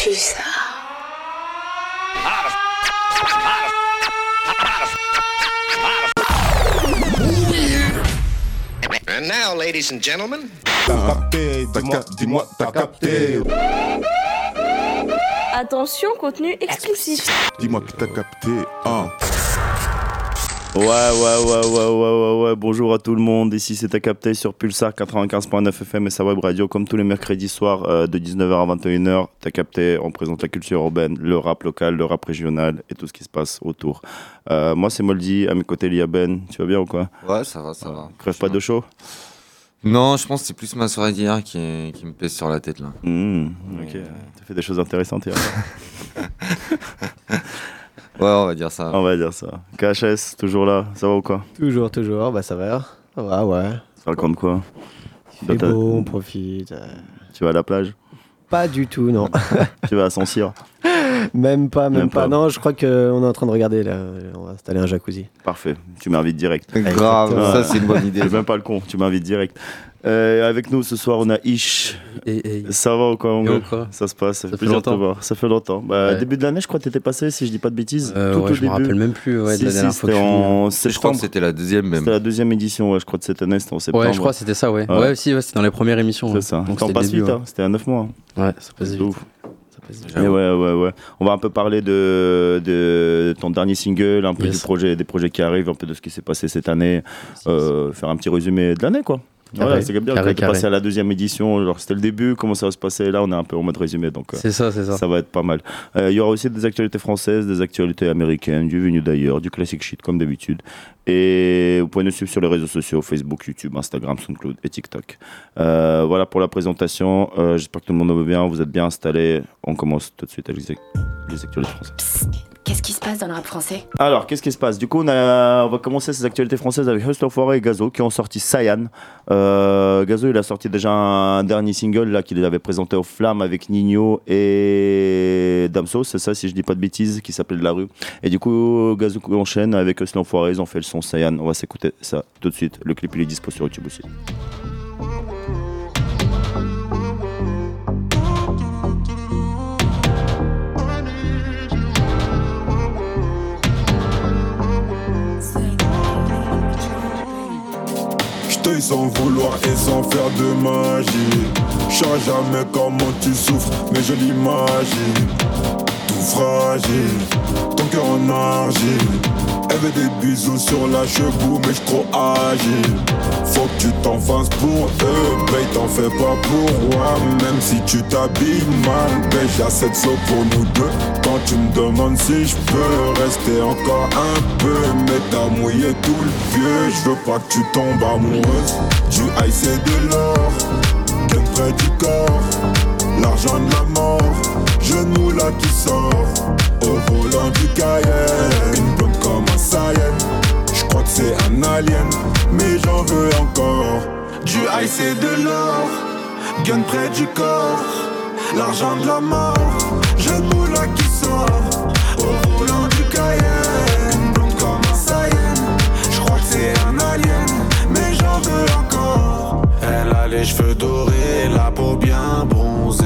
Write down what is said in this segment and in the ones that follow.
Pulsar. And now, ladies and gentlemen, T'as capté, dis-moi, dis-moi, t'as capté. Attention, contenu explicite. Dis-moi que t'as capté. Hein. Ouais, ouais, ouais, ouais, ouais, ouais, ouais. Bonjour à tout le monde. Ici, c'est à capté sur Pulsar 95.9 FM et sa web radio. Comme tous les mercredis soirs euh, de 19h à 21h, t'as capté. On présente la culture urbaine, le rap local, le rap régional et tout ce qui se passe autour. Euh, moi, c'est Moldy. À mes côtés, il y a Ben. Tu vas bien ou quoi? Ouais, ça va, ça va. Crève pas de chaud? Non, je pense que c'est plus ma soirée d'hier qui, qui me pèse sur la tête là. Mmh, Ok. T'as fait des choses intéressantes hier. Ouais, on va dire ça. On va dire ça. KHS, toujours là. Ça va ou quoi? Toujours, toujours, bah ça va. Ça va, ouais. Ça raconte quoi? Il fait beau, on profite. euh, Tu vas à la plage? Pas du tout, non. Tu vas à San Cyr même pas, même, Même pas. pas. Non, je crois qu'on est en train de regarder là. On va installer un jacuzzi. Parfait. Tu m'invites direct. Grave, exactement. ça c'est une bonne idée. T'es même pas le con, tu m'invites direct. Euh, avec nous ce soir, on a Ish. Ça va ou quoi, mon Yo, gars quoi Ça se passe, ça fait fait plaisir de te longtemps. voir. Ça fait longtemps. Bah, Ouais. Début de l'année, je crois que t'étais passé, si je dis pas de bêtises. euh, tout ouais, au je me début. rappelle même plus ouais, Si, de la si, dernière fois que c'était je suis venu. en Je crois septembre. que c'était la deuxième même. C'était la deuxième édition, ouais, je crois de cette année, c'était en septembre. Ouais, je crois que c'était ça, ouais. Ouais. Ouais, si, ouais, c'était dans les premières émissions. C'est ça. Donc passes début, vite, hein. c'était à 9 mois. ouais. Ouais, ça passe C'est vite. ouf. Passe. Mais ouais, ouais, ouais. On va un peu parler de, de ton dernier single, un peu Yes. du projet, des projets qui arrivent, un peu de ce qui s'est passé cette année, euh, faire un petit résumé de l'année, quoi. Voilà, c'est bien. carré, On est carré. passé à la deuxième édition, genre c'était le début, comment ça va se passer? Là, on est un peu en mode résumé, donc euh, C'est ça, c'est ça. ça va être pas mal. Euh, Il y aura aussi des actualités françaises, des actualités américaines, du venu d'ailleurs, du classic shit comme d'habitude. Et vous pouvez nous suivre sur les réseaux sociaux Facebook, YouTube, Instagram, SoundCloud et TikTok. Euh, voilà pour la présentation. Euh, J'espère que tout le monde va bien, vous êtes bien installés. On commence tout de suite avec les les actualités françaises. Psst, Qu'est-ce qui se passe dans le rap français? Alors, qu'est-ce qui se passe? Du coup, on, va commencer ces actualités françaises avec Hustler Foray et Gazo qui ont sorti Cyan. Euh, Gazo, il a sorti déjà un dernier single là qu'il avait présenté aux Flammes avec Nino et Damso, c'est ça, si je dis pas de bêtises, qui s'appelle la rue. Et du coup, Gazo enchaîne avec Hustler Foray, ils ont fait le son Cyan. On va s'écouter ça tout de suite. Le clip, il est dispo sur YouTube aussi. J't'aille sans vouloir et sans faire de magie. J'sais jamais comment tu souffres, mais je l'imagine. Tout fragile, ton cœur en. Elle veut des bisous sur la cheveux, mais j'crois agile. Faut que tu t'en fasses pour eux, mais t'en fais pas pour moi. Même si tu t'habilles mal, ben j'achète ça pour nous deux. Quand tu me demandes si je peux rester encore un peu, mais t'as mouillé tout le vieux. Je veux pas que tu tombes amoureuse. Du high c'est de l'or, bien près du corps. L'argent de la mort, genou là qui sort. Au volant du Cayenne, une blonde comme un Saiyan. Je crois que c'est un alien, mais j'en veux encore. Du high c'est de l'or, gun près du corps. L'argent de la mort, genou là qui sort. Au volant du Cayenne, une blonde comme un Saiyan. Je crois que c'est un alien, mais j'en veux encore. Elle a les cheveux dorés, la bien bronzée.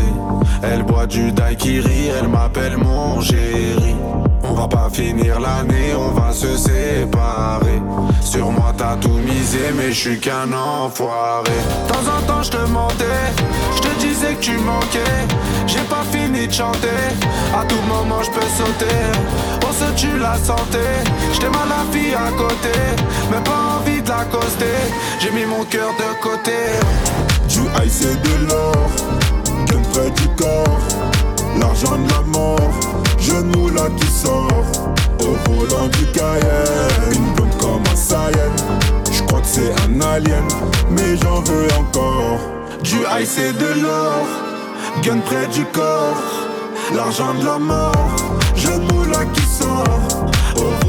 Elle boit du daiquiri, elle m'appelle mon chéri. On va pas finir l'année, on va se séparer. Sur moi t'as tout misé, mais je suis qu'un enfoiré. De temps en temps je te mentais, je te disais que tu manquais. J'ai pas fini de chanter, à tout moment je peux sauter. On se tue la santé, j't'aime à la fille à côté, mais pas envie de l'accoster. J'ai mis mon cœur de côté. Du high c'est de l'or, gun près du corps. L'argent de la mort, genou là qui sort. Au volant du Cayenne, une blonde comme un Saiyan. Je crois que c'est un alien, mais j'en veux encore. Du high c'est de l'or, gun près du corps. L'argent de la mort, genou là qui sort. Au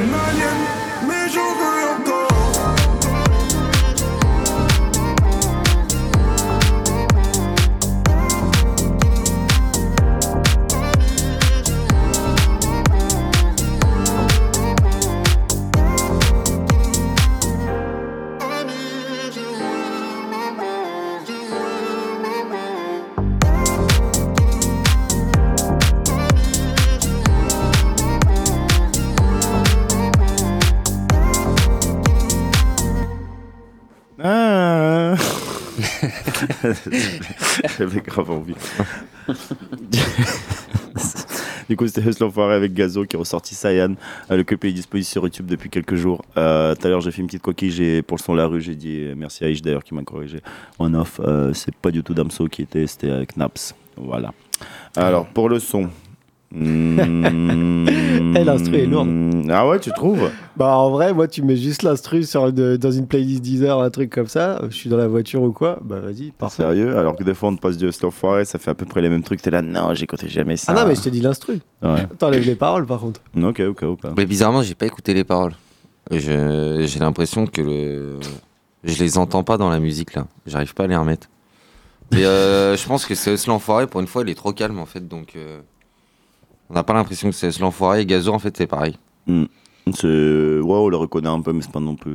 crois J'avais grave envie. du coup, c'était Hustle Enfoiré avec Gazo qui est ressorti Sayan. Euh, le clip est disponible sur YouTube depuis quelques jours. Euh, Tout à l'heure, j'ai fait une petite coquille pour le son La Rue. J'ai dit merci à Ish d'ailleurs qui m'a corrigé en off. Euh, c'est pas du tout Damso qui était, c'était avec Naps. Voilà. Alors, pour le son. Eh, l'instru est lourde. Ah ouais, tu trouves? Bah en vrai, moi tu mets juste l'instru sur dans une playlist Deezer, un truc comme ça, je suis dans la voiture ou quoi, bah vas-y, parfait. Sérieux? Alors que des fois, on te passe du Enfoiré, ça fait à peu près les mêmes trucs. T'es là, non, j'écoutais jamais ça. Ah non mais je t'ai dit l'instru. Ouais. T'enlèves les paroles par contre. Ok, ok, ok. Mais bizarrement, j'ai pas écouté les paroles. J'ai l'impression que le... je les entends pas dans la musique là. J'arrive pas à les remettre. Mais euh, je pense que c'est Hustle l'enfoiré. Pour une fois, il est trop calme en fait. Donc euh, on n'a pas l'impression que c'est l'enfoiré. Et Gazo, en fait, c'est pareil. C'est... Ouais, on le reconnaît un peu, mais c'est pas non plus.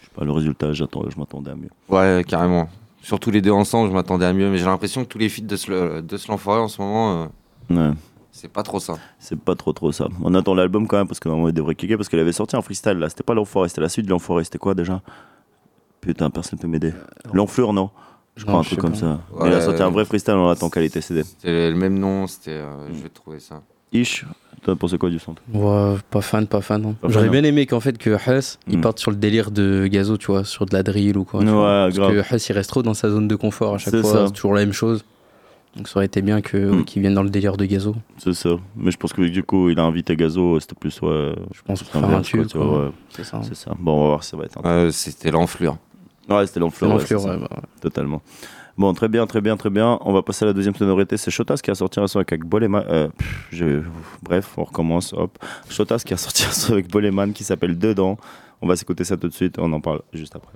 Je sais pas, le résultat, j'attends, je m'attendais à mieux. Ouais, carrément. Surtout les deux ensemble, je m'attendais à mieux. Mais j'ai l'impression que tous les feats de Hustle l'enfoiré en ce moment, euh, Ouais. c'est pas trop ça. C'est pas trop trop ça. On attend l'album quand même parce que normalement il devrait kicker parce qu'elle avait sorti un freestyle là. C'était pas l'enfoiré, c'était la suite de l'enfoiré. C'était quoi déjà? Putain, personne peut m'aider. L'enflure, non? Je crois Non, un je truc comme pas. ça. Ouais. Il a sorti un vrai freestyle, on attend qualité CD. C'était le même nom. C'était. euh, Je vais trouver ça. Ish, toi pensé quoi du toi Ouais, pas fan, pas fan. hein. J'aurais bien aimé qu'en fait que Huss, il Mm. parte sur le délire de Gazo, tu vois, sur de la drill ou quoi. Ouais, grave. Parce que Huss, il reste trop dans sa zone de confort à chaque fois, c'est toujours la même chose. Donc ça aurait été bien que Mm. qu'il vienne dans le délire de Gazo. C'est ça. Mais je pense que du coup, il a invité Gazo, c'était plus. Ouais, Je pense faire un tube. C'est ça. hein. C'est ça. Bon, on va voir si ça va être Euh, C'était l'enflure. Ouais, c'était l'enflure. L'enflure, bah, ouais. Totalement. Bon, très bien, très bien, très bien. On va passer à la deuxième sonorité. C'est Shotas qui a sorti un son avec Boleman. Euh, Bref, on recommence. Hop. Shotas qui a sorti un son avec Boleman qui s'appelle Dedans. On va s'écouter ça tout de suite. On en parle juste après.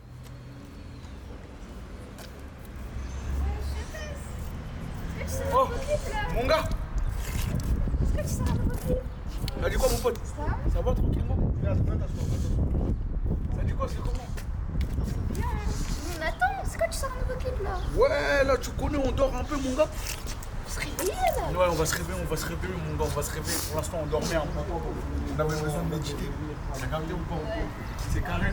Mon gars T'as dit quoi mon pote Ça va tranquillement Viens, viens t'asseoir, viens t'asseoir. Ça dit quoi c'est comment Mais attends, c'est quoi tu sors un nouveau clip là Ouais là tu connais on dort un peu mon gars On se réveille là Ouais on va se réveiller, on va se réveiller mon gars, on va se réveiller. Pour l'instant on dormait un peu. On avait besoin de méditer. T'as capté ou pas? C'est carré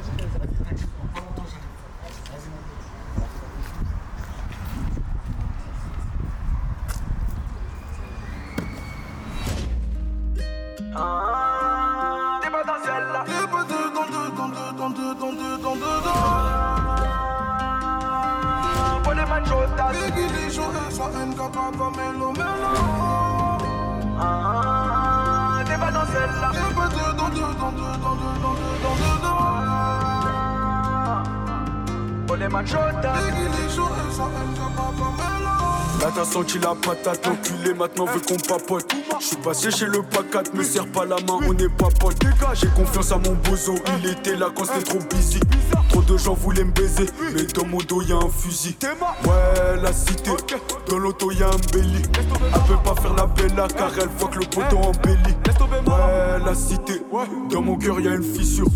soit un capable comme Melo Melo. T'es pas dans celle-là. T'es pas dedans, dedans, dedans, dedans, dedans, dedans. Pour les machos, t'as déguisé, j'aurais soit un capable comme Melo. Là t'as senti la patate, l'enculé maintenant veut qu'on papote. Je suis passé chez le pacat, me serre pas la main, on n'est pas potes. J'ai confiance à mon bozo, il était là quand c'était trop busy. Trop de gens voulaient me baiser, mais dans mon dos y'a un fusil. Ouais la cité, dans l'auto y'a un belly. Elle peut pas faire la bella car elle voit que le poteau embellit. Ouais la cité, dans mon cœur y'a une fissure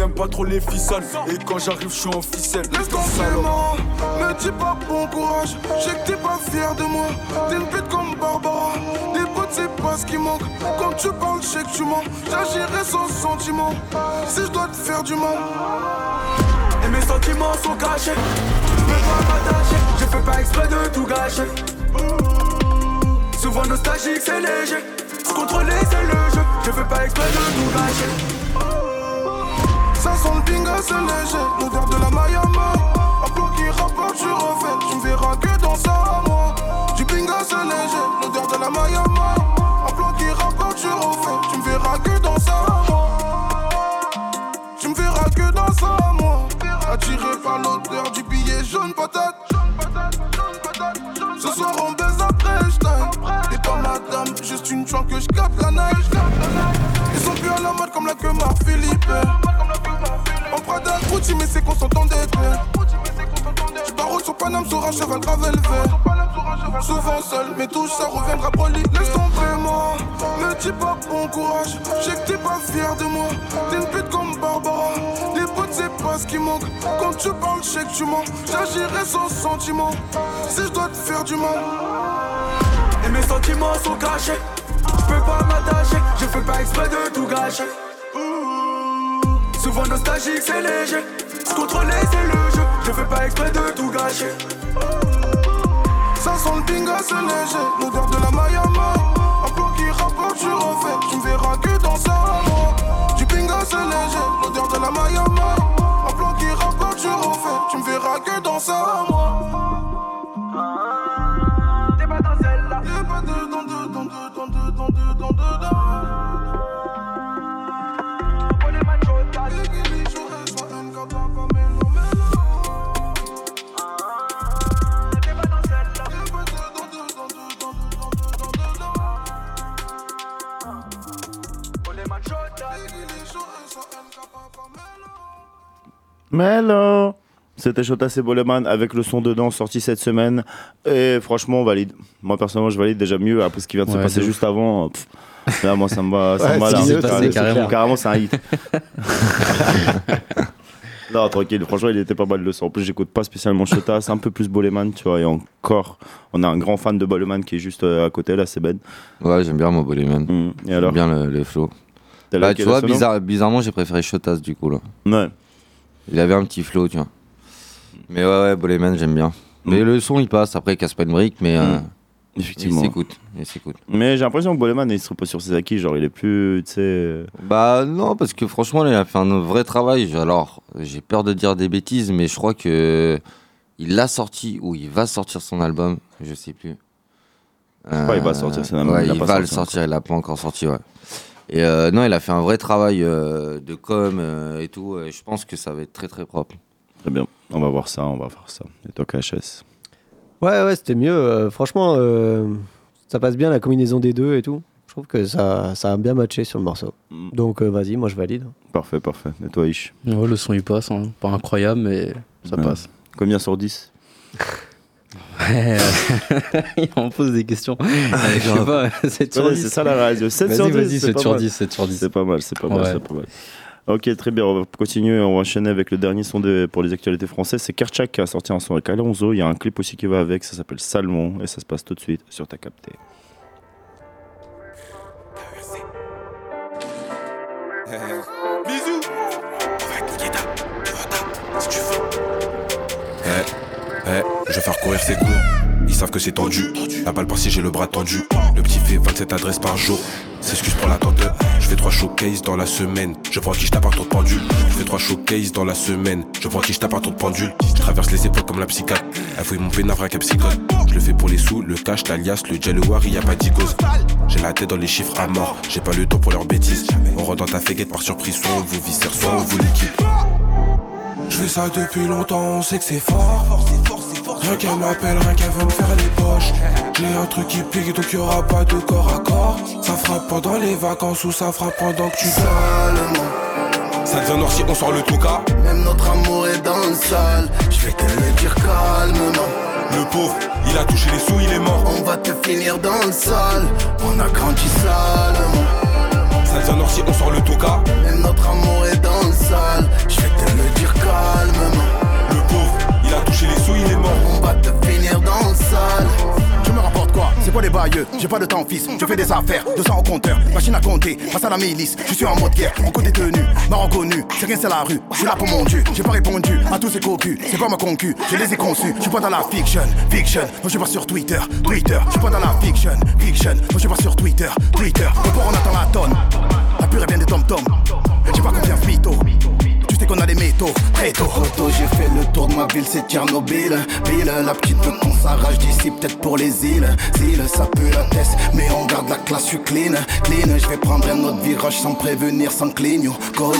n'aime pas trop les ficelles, et quand j'arrive je suis en ficelle Laisse tomber moi, me dis pas bon courage. Je sais que t'es pas fier de moi. T'es une pute comme Barbara. Les potes, c'est pas ce qui manque. Quand tu parles, je sais que tu mens. J'agirai sans sentiment. Si je dois te faire du mal. Et mes sentiments sont cachés Je peux pas m'attacher Je fais pas exprès de tout gâcher Souvent nostalgique c'est léger Se contrôler c'est le jeu Je fais pas exprès de tout gâcher Ça sent le bingo, c'est léger. L'odeur de la Mayama. Un plan qui rapporte, tu refais. Tu me verras que dans ça, moi. Du bingo, c'est léger. L'odeur de la Mayama. Un plan qui rapporte, tu refais. Tu me verras que dans ça, moi. Tu me verras que dans ça, moi. Attiré par l'odeur du billet jaune patate. Ce soir on baise après j't'aille T'es pas madame, juste une chouin que je capte la neige Ils sont plus à la mode comme la queue Marc Philippe Gucci mais c'est qu'on s'entendait clair Je barre sur Paname sur un cheval gravel vert Souvent seul mais tout ça reviendra poli Laisse tomber moi, me dis pas bon courage. Je sais que t'es pas fier de moi. T'es une pute comme Barbara. Les potes c'est pas ce qui manque. Quand tu parles je sais que tu mens. J'agirai sans sentiment Si je dois te faire du mal. Et mes sentiments sont cachés. Je peux pas m'attacher. Je fais pas exprès de tout gâcher nostalgique, c'est léger. Se contrôler, c'est le jeu. Je fais pas exprès de tout gâcher. Ça sent le bingo, c'est léger. L'odeur de la maillot Mello C'était Shota et Boleman avec le son dedans sorti cette semaine. Et franchement, on valide. Moi, personnellement, je valide déjà mieux après ce qui vient de se passer juste avant. pff, là, moi, ça me va. Ça Ouais, me va c'est là. c'est carrément. Carrément, c'est un hit. non, tranquille. Franchement, il était pas mal le son. En plus, j'écoute pas spécialement Shota. C'est un peu plus Boleman, tu vois. Et encore, on a un grand fan de Boleman qui est juste euh, à côté, là, c'est Ben. Ouais, j'aime bien mon Boleman. Mm. Et J'aime alors bien le, le flow. Bah, tu vois, bizarre- bizarrement, j'ai préféré Shotas du coup. Là. Ouais. Il avait un petit flow, tu vois. Mais ouais, ouais, Boleman, j'aime bien. Mais Mm. le son, il passe. Après, il casse pas une brique, mais euh, Mm. il Effectivement. s'écoute. Il s'écoute. Mais j'ai l'impression que Boleman, il se repose sur ses acquis. Genre, il est plus, tu sais. euh, Bah non, parce que franchement, il a fait un vrai travail. Alors, j'ai peur de dire des bêtises, mais je crois que il l'a sorti ou il va sortir son album, je sais plus. crois qu'il va sortir son album, ouais, il il va le sorti sortir, il l'a pas encore sorti, ouais. Et euh, non, il a fait un vrai travail euh, de com euh, et tout. et je pense que ça va être très très propre. Très bien. On va voir ça, on va voir ça. Et toi, KHS Ouais, ouais, c'était mieux. euh, franchement, euh, ça passe bien la combinaison des deux et tout. Je trouve que ça, ça a bien matché sur le morceau. Mm. Donc, euh, vas-y, moi je valide. Parfait, parfait. Et toi, Ish? Ouais, le son il passe, hein. pas incroyable, mais ça Ouais. passe. Combien sur 10 Ouais, on me pose des questions. je sais pas, 7 sur Ouais, 10. C'est ça la radio. 7 sur Vas-y, 10. vas-y, c'est 7 pas sur mal. 10, 7 sur 10. C'est pas mal, c'est pas mal, Ouais. c'est pas mal. Ok, très bien. On va continuer. On va enchaîner avec le dernier son de, pour les actualités françaises. C'est Kerchak qui a sorti un son avec Alonso. Il y a un clip aussi qui va avec. Ça s'appelle Salmon. Et ça se passe tout de suite sur ta capté. Je vais faire courir ses coups. Ils savent que c'est tendu. La balle par-ci, j'ai le bras tendu. Le petit fait 27 adresses par jour. S'excuse pour l'attente. Je fais trois showcases dans la semaine. Je prends qui je tape un tour de pendule. Je fais trois showcases dans la semaine. Je prends qui je tape un tour de pendule. Traverse les épaules comme la psychiatre. Elle fouille mon pénavre avec psychote. Je le fais pour les sous, le cash, l'alias, le gel, le wari, y a pas d'icose. J'ai la tête dans les chiffres à mort. J'ai pas le temps pour leurs bêtises. On rentre dans ta féguette par surprise. Soit on vous viscère, soit on vous liquide. Je fais ça depuis longtemps, on sait que c'est fort. Rien qu'elle m'appelle, rien qu'elle veut me faire les poches. J'ai un truc qui pique, donc y'aura pas de corps à corps. Ça frappe pendant les vacances ou ça frappe pendant que tu dors. Ça devient noir si on sort le touka. Même notre amour est dans le sale. Je vais te le dire calmement. Le pauvre, il a touché les sous, il est mort. On va te finir dans le sale. On a grandi salement. Ça devient noir si on sort le touka. Même notre amour est dans le sale. Je vais te le dire calmement. Touché les sous, il est mort. On va te finir dans le sale. Tu me rapportes quoi? C'est quoi les bailleux? J'ai pas de temps fils, je fais des affaires, 200 au compteur, machine à compter, face à la milice, je suis en mode guerre, mon côté tenu, m'a reconnu, c'est rien c'est la rue, je suis là pour mon dieu, j'ai pas répondu à tous ces cocus, c'est pas ma concu, je les ai conçus, je suis pas dans la fiction, fiction, non je suis pas sur Twitter, Twitter, je suis pas dans la fiction, fiction, non je suis pas sur Twitter, Twitter, au port on attend la tonne, la pure vient des tom-tom, j'ai pas confiance mytho, sais qu'on a des métaux, très tôt. Photo, j'ai fait le tour de ma ville, c'est Tchernobyl. Ville, la petite veut qu'on s'arrache d'ici, peut-être pour les îles. Île, ça pue la tête, mais on garde la classe, je suis clean. Clean, je vais prendre un autre virage sans prévenir, sans clignon. Collé,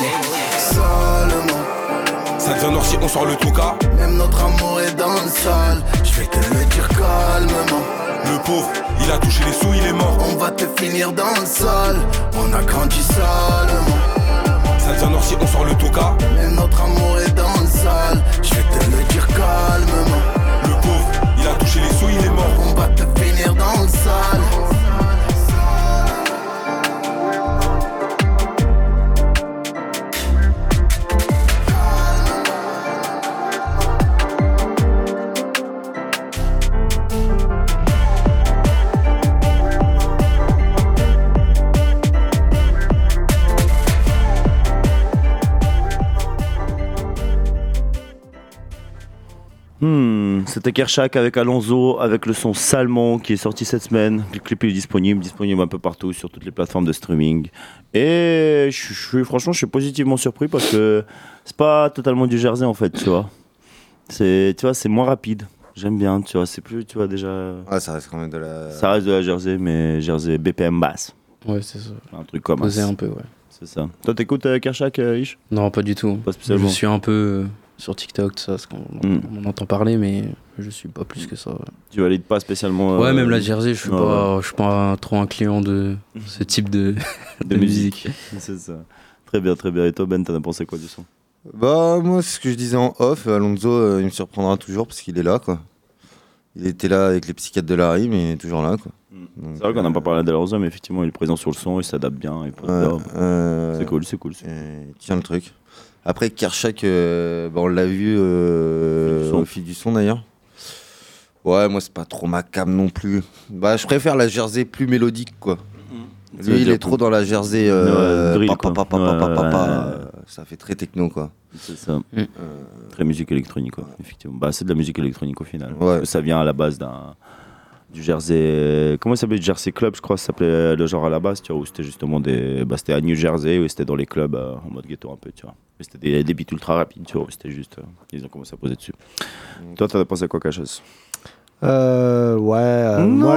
seulement. Ça devient noir si on sort le touka. Même notre amour est dans le sale. Je vais te le dire calmement. Le pauvre, il a touché les sous, il est mort. On va te finir dans le sale. On a grandi salement. Ça devient on sort le touka. Même notre amour est dans le sale. Je vais te le dire calmement. Le pauvre, il a touché les sous, il est mort. On va te finir dans le sale. Hmm, C'était Kershak avec Alonso, avec le son Salmon qui est sorti cette semaine. Le clip est disponible, disponible un peu partout sur toutes les plateformes de streaming. Et je je suis franchement, je suis positivement surpris parce que c'est pas totalement du Jersey en fait, tu vois. C'est, tu vois, c'est moins rapide. J'aime bien, tu vois. C'est plus, tu vois déjà. Ouais, ça reste quand même de la. Ça reste de la Jersey, mais Jersey BPM basse. Ouais, c'est ça. Un truc comme ça. un peu, ouais. C'est ça. Toi, t'écoutes euh, Kershak, euh, Ish? Non, pas du tout. Pas spécialement. Je suis un peu euh, sur TikTok, tout ça, parce qu'on Mm. on en entend parler, mais je suis pas plus que ça. ouais. Tu valides pas spécialement. Ouais, euh, même la Jersey, je suis ouais, pas, je suis pas trop un client de ce type de, de musique. c'est ça. Très bien, très bien. Et toi, Ben, t'en as pensé quoi du son? Bah, moi, ce que je disais en off, Alonso, euh, il me surprendra toujours parce qu'il est là, quoi. Il était là avec les psychiatres de la rime, mais il est toujours là, quoi. Donc, C'est vrai qu'on n'a pas parlé d'Alonso, mais effectivement, il est présent sur le son, il s'adapte bien. il Ouais, euh, C'est cool, c'est cool. il tient le truc. Après, Kershak, euh, bah, on l'a vu euh, Au fil du son. d'ailleurs. Ouais, moi, c'est pas trop ma cam non plus. Bah, je préfère la Jersey plus mélodique, quoi. Veut Lui, il est trop dans la Jersey. Euh, drill, Ça fait très techno, quoi. C'est ça. Mm. Très musique électronique, quoi. Effectivement. Bah, c'est de la musique électronique au final. Ouais. Parce que ça vient à la base d'un. Du Jersey. Comment ça s'appelait Jersey Club, je crois, ça s'appelait le genre à la base, tu vois, où c'était justement des. Bah, c'était à New Jersey, où c'était dans les clubs euh, en mode ghetto un peu, tu vois. Mais c'était des, des beats ultra rapides, tu vois, où c'était juste. euh, ils ont commencé à poser dessus. Toi, t'en as pensé à quoi, Cachas Euh, ouais. euh, Non moi-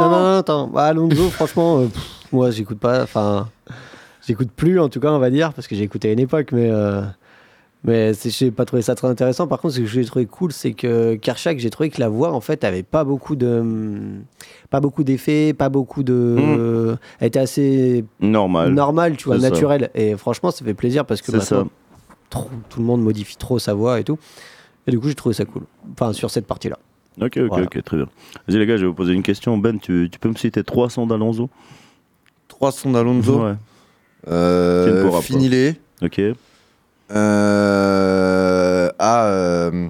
non, non, non, attends. Bah, Alonso, franchement, euh, pff, moi, j'écoute pas. Enfin, j'écoute plus, en tout cas, on va dire, parce que j'ai écouté à une époque, mais. Mais j'ai pas trouvé ça très intéressant. Par contre, ce que j'ai trouvé cool, c'est que Kershak, j'ai trouvé que la voix, en fait, avait pas beaucoup de, pas beaucoup d'effets, pas beaucoup de, elle était assez Normal. normale, tu vois, naturelle. Et franchement, ça fait plaisir parce que maintenant, trop- tout le monde modifie trop sa voix et tout. Et du coup, j'ai trouvé ça cool. Enfin, sur cette partie-là. Ok, ok, Voilà. ok, très bien. Vas-y, les gars, je vais vous poser une question. Ben, tu, tu peux me citer trois sons d'Alonso? Trois sons d'Alonso? Ouais. Euh. Finilé. Ok. Euh, ah, euh,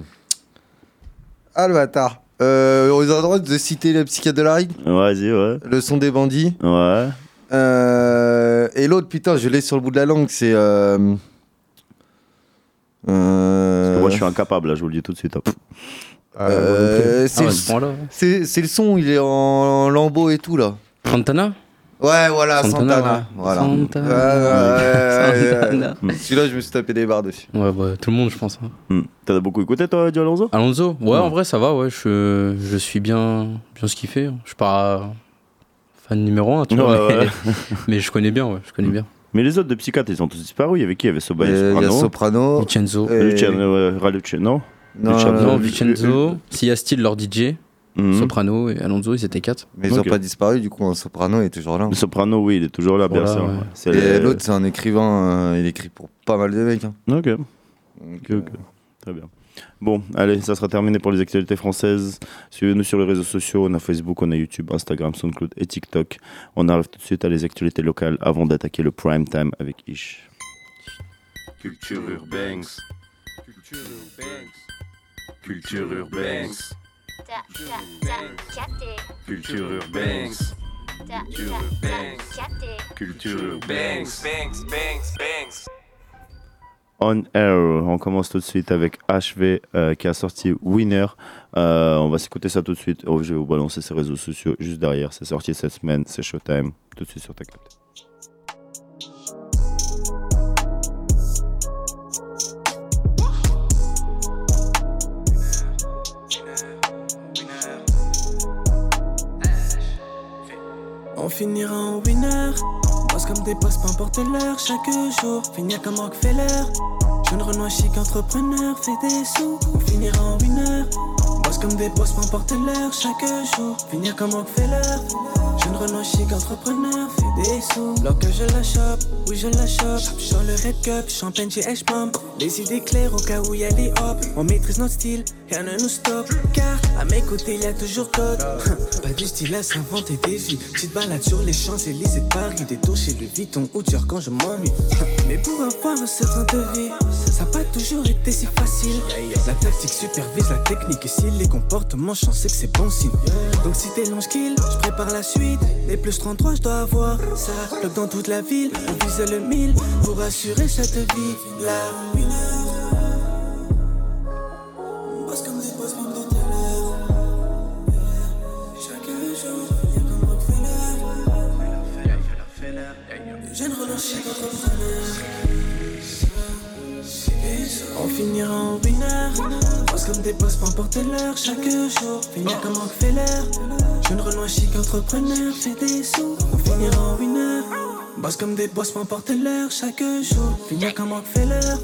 ah, le bâtard. Euh, on a le droit de citer le psychiatre de la rime Vas-y, ouais. Le son des bandits. Ouais. Euh, et l'autre, putain, je l'ai sur le bout de la langue, c'est. Euh, euh, moi, je suis incapable, là, je vous le dis tout de suite. hein. euh, c'est Ah, le- point-là. c'est c'est le son, il est en, en lambeau et tout là. Santana? Ouais, voilà, Santana, Santana. ouais. Voilà. Santana. Ouais, ouais, ouais, ouais, Santana. ouais. Celui-là, je me suis tapé des barres dessus. Ouais, bah, tout le monde, je pense. hein. T'en as beaucoup écouté, toi, du Alonso? Alonso? Ouais, Ouais. en vrai, ça va, ouais. Je, je suis bien, bien ce qu'il fait. Je suis pas fan numéro 1, tu vois. Ouais, mais, ouais. mais je connais bien, ouais. Je connais bien. Mais les autres de psychiatres, ils ont tous disparu. Il y avait qui? Il y avait Soba et Euh, Il y a Soprano. Soprano. Vincenzo. Et- Luciano, ouais, Raluciano. Non, Luciano. Non, non, Vincenzo. Sia Steel, leur DJ. Mhm. Soprano et Alonso, ils étaient quatre. Mais ils n'ont pas disparu, du coup, un Soprano est toujours là. Le Soprano, oui, il est toujours là, bien Voilà, sûr. ouais. Et les- l'autre, c'est un écrivain, euh, il écrit pour pas mal de mecs. hein. Ok, Donc, ok. Très bien. Bon, allez, ça sera terminé pour les actualités françaises. Suivez-nous sur les réseaux sociaux. On a Facebook, on a YouTube, Instagram, SoundCloud et TikTok. On arrive tout de suite à les actualités locales avant d'attaquer le prime time avec Ish. Culture urbaine. Culture urbaine. Culture urbaine. Culture urbaine. On Air, on commence tout de suite avec HV euh, qui a sorti Winner. Euh, on va s'écouter ça tout de suite. Oh, je vais vous balancer ses réseaux sociaux juste derrière. C'est sorti cette semaine, c'est Showtime. Tout de suite sur ta capte. On finira en winner. Bosse comme des boss, peu importe l'heure, chaque jour. Finir comme Rockefeller. Jeune Renoir chic, entrepreneur, fait des sous. On finira en winner. Bosse comme des boss, peu importe l'heure, chaque jour. Finir comme Rockefeller. Jeune Renoir chic, entrepreneur, fait des sous. Lorsque je la chope, oui je la chope. Sur le red cup, champagne chez H-Pump. Les idées claires au cas où y a les hop. On maîtrise notre style, rien ne nous stoppe. Car à mes côtés, y a toujours code. Pas du style à s'inventer des vies. Petite balade sur les Champs-Élysées de Paris. Des tours chez le Vuitton ou dur quand je m'ennuie. Mais pour avoir ce train de vie, ça n'a pas toujours été si facile. La tactique supervise la technique. Et si les comportements changent, c'est que c'est bon signe. Donc si t'es long skill, je prépare la suite. Les plus 33, je dois avoir ça. Bloc dans toute la ville, on vise le 1000 pour assurer cette vie. La On finira en winner. Pense comme des boss, peu importe l'heure. Chaque jour, finir comme un Rockefeller. Jeune Renoir chic entrepreneur, fait des sous. On finira en winner. Bosse comme des boss, peu importe l'heure. Chaque jour, finir comme un Rockefeller.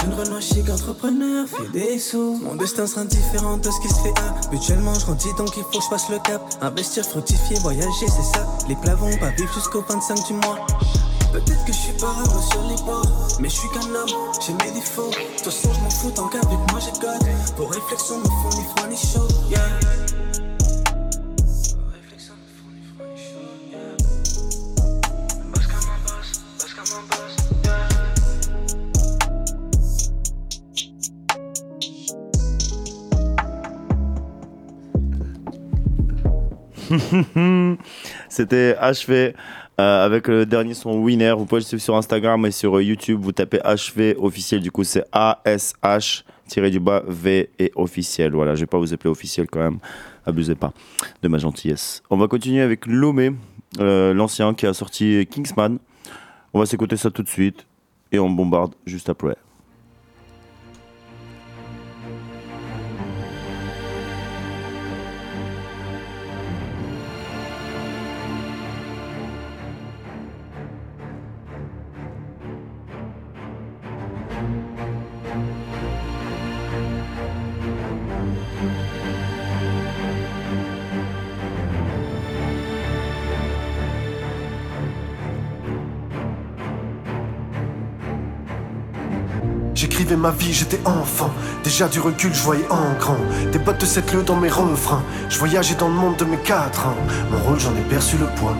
Jeune Renoir chic entrepreneur, fait des sous. Mon destin sera différent de ce qui se fait à. Mutuellement, je rendis donc il faut que je passe le cap. Investir, fructifier, voyager, c'est ça. Les plats vont pas vivre jusqu'au 25 du mois. Peut-être que je suis pas heureux sur les bords, mais je suis qu'un homme, j'ai mes défauts. De toute façon, je m'en fous tant qu'avec moi j'ai God. Vos réflexions me font ni froid ni chaud, yeah. C'était achevé euh, avec le dernier son Winner. Vous pouvez le suivre sur Instagram et sur YouTube. Vous tapez HV officiel. Du coup, c'est A-S-H tiré du bas V et officiel. Voilà, je vais pas vous appeler officiel quand même. Abusez pas de ma gentillesse. On va continuer avec Lomé, euh, l'ancien qui a sorti Kingsman. On va s'écouter ça tout de suite et on bombarde juste après. Ma vie, j'étais enfant. Déjà du recul, je voyais en grand. Des bottes de sept lieux dans mes refrains. Je voyageais dans le monde de mes quatre ans. Mon rôle, j'en ai perçu le poids.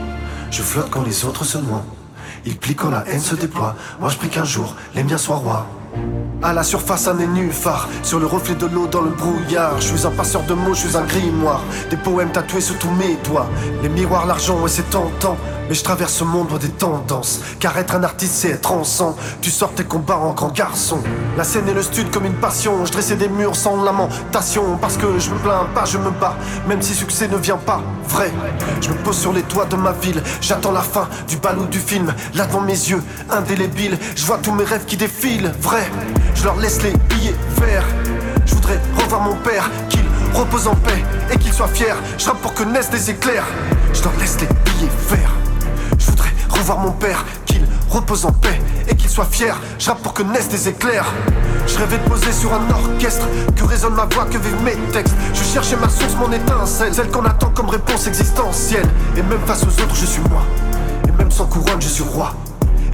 Je flotte quand les autres se noient. Il plie quand la haine se déploie. Moi, je prie qu'un jour, les miens soient rois. À la surface, un nénuphar. Sur le reflet de l'eau dans le brouillard. Je suis un passeur de mots, je suis un grimoire. Des poèmes tatoués sur tous mes doigts. Les miroirs, l'argent, ouais, c'est tentant. Mais je traverse ce monde des tendances. Car être un artiste, c'est être ensemble. Tu sors tes combats en grand garçon. La scène et le stud comme une passion. Je dressais des murs sans lamentation. Parce que je me plains pas, je me bats. Même si succès ne vient pas, vrai. Je me pose sur les toits de ma ville. J'attends la fin du bal ou du film. Là devant mes yeux, indélébile. Je vois tous mes rêves qui défilent, vrai. Je leur laisse les billets verts. Je voudrais revoir mon père, qu'il repose en paix et qu'il soit fier. Je rappe pour que naissent des éclairs. Je leur laisse les billets verts. Revoir mon père, qu'il repose en paix et qu'il soit fier. Je pour que naissent des éclairs. Je rêvais de poser sur un orchestre, que résonne ma voix, que vivent mes textes. Je cherchais ma source, mon étincelle, celle qu'on attend comme réponse existentielle. Et même face aux autres, je suis moi. Et même sans couronne, je suis roi.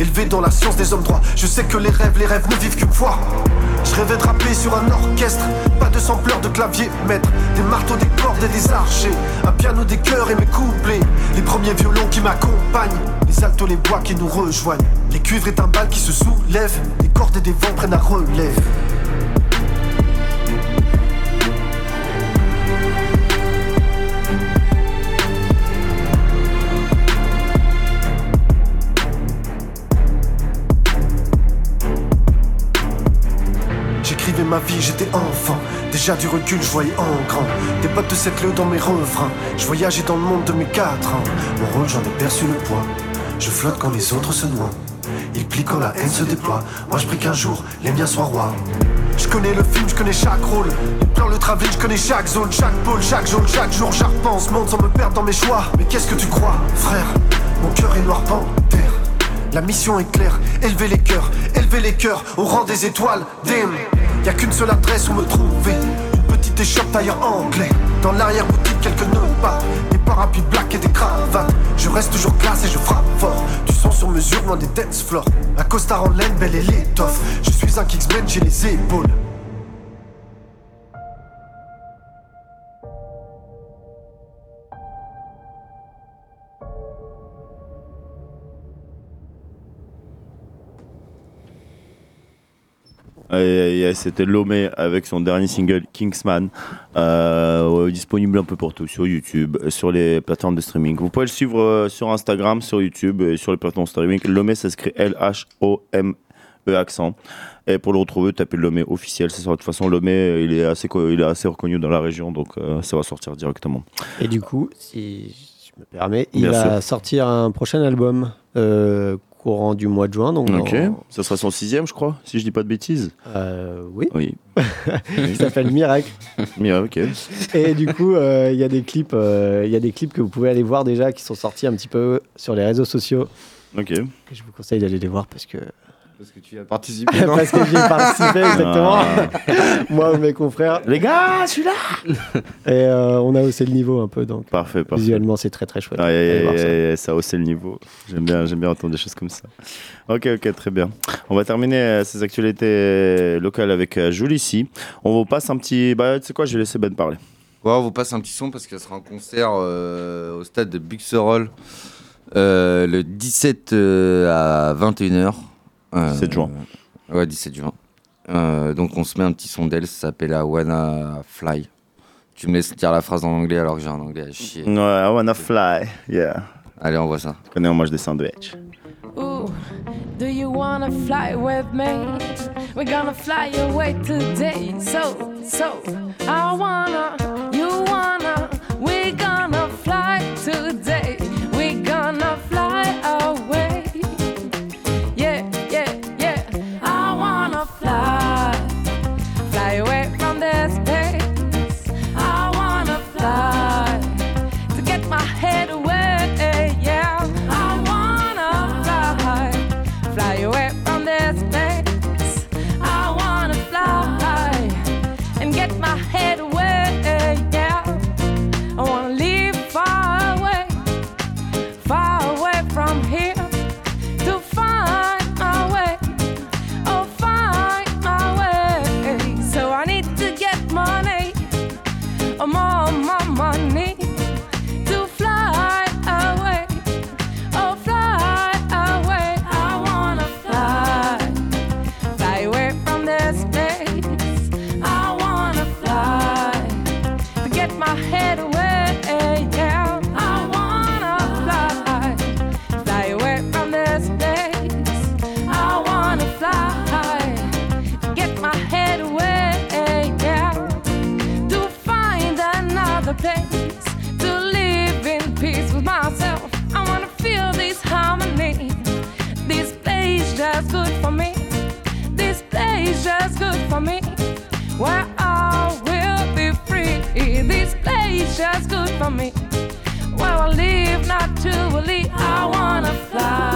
Élevé dans la science des hommes droits, je sais que les rêves, les rêves ne vivent qu'une fois. Je rêvais de sur un orchestre, pas de sampleur de clavier, maître, des marteaux, des cordes et des archers, un piano, des chœurs et mes couplets, les premiers violons qui m'accompagnent, les altos, les bois qui nous rejoignent, les cuivres et timbales qui se soulèvent, les cordes et des vents prennent à relève. Ma vie, j'étais enfant. Déjà du recul, je voyais en grand. Des bottes de cette dans mes refrains. Je voyageais dans le monde de mes quatre ans. Mon rôle, j'en ai perçu le poids. Je flotte quand les autres se noient. Il plie quand la haine se déploie. Moi, je prie qu'un jour, les miens soient rois. Je connais le film, je connais chaque rôle. Dans le travelling, je connais chaque zone, chaque pôle, chaque jour, chaque jour, j'arpense. Monde sans me perdre dans mes choix. Mais qu'est-ce que tu crois, frère? Mon cœur est noir panthère. La mission est claire, élever les cœurs, élever les cœurs au rang des étoiles. Dim, y a qu'une seule adresse où me trouver. Une petite échoppe tailleur anglais. Dans l'arrière-boutique, quelques pas Des parapluies black et des cravates. Je reste toujours classe et je frappe fort. Du son sur mesure, loin des dance floors. Un costard en laine, belle et l'étoffe. Je suis un Kingsman, j'ai les épaules. C'était Lomé avec son dernier single Kingsman, euh, disponible un peu partout sur YouTube, sur les plateformes de streaming. Vous pouvez le suivre euh, sur Instagram, sur YouTube et sur les plateformes de streaming. Lomé, ça s'écrit L-H-O-M-E accent. Et pour le retrouver, tapez Lomé officiel. Ça sera de toute façon Lomé, il est assez, il est assez reconnu dans la région, donc euh, ça va sortir directement. Et du coup, si je me permets, il Bien va sûr. sortir un prochain album euh, courant du mois de juin. Donc Ok, ça sera son sixième, je crois, si je dis pas de bêtises. Euh, oui. Oui. Il s'appelle Miracle. Miracle, ok. Et du coup, euh, il y a des clips, euh, y a des clips que vous pouvez aller voir déjà qui sont sortis un petit peu sur les réseaux sociaux. Ok. Je vous conseille d'aller les voir parce que Parce que tu as participé. parce que j'y ai participé exactement. Ah. Moi ou mes confrères. Les gars, celui-là Et euh, on a haussé le niveau un peu donc. Parfait, parfait. Visuellement, c'est très très chouette. Ah, ça. a haussé le niveau. J'aime bien, j'aime bien entendre des choses comme ça. Ok, ok, très bien. On va terminer euh, ces actualités locales avec euh, Jules ici. On vous passe un petit. Bah, tu sais quoi, je vais laisser Ben parler. Ouais, on vous passe un petit son parce qu'il sera un concert euh, au stade de Buxerolles euh, le 17 euh, à 21h. 17 juin. Ouais, 17 juin. Euh, donc on se met un petit son d'elle, ça s'appelle I Wanna Fly. Tu me laisses dire la phrase en anglais alors que j'ai un anglais à chier. Ouais, I wanna fly. Yeah. Allez, on voit ça. Tu connais, on mange des sandwichs. Ooh, do you wanna fly with me? We're gonna fly away today. So, so, I wanna, you wanna, me. Where I live naturally. I wanna fly.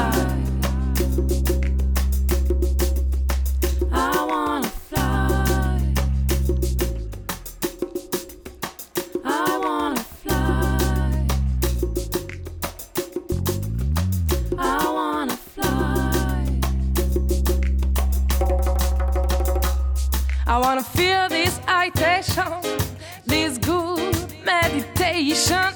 patient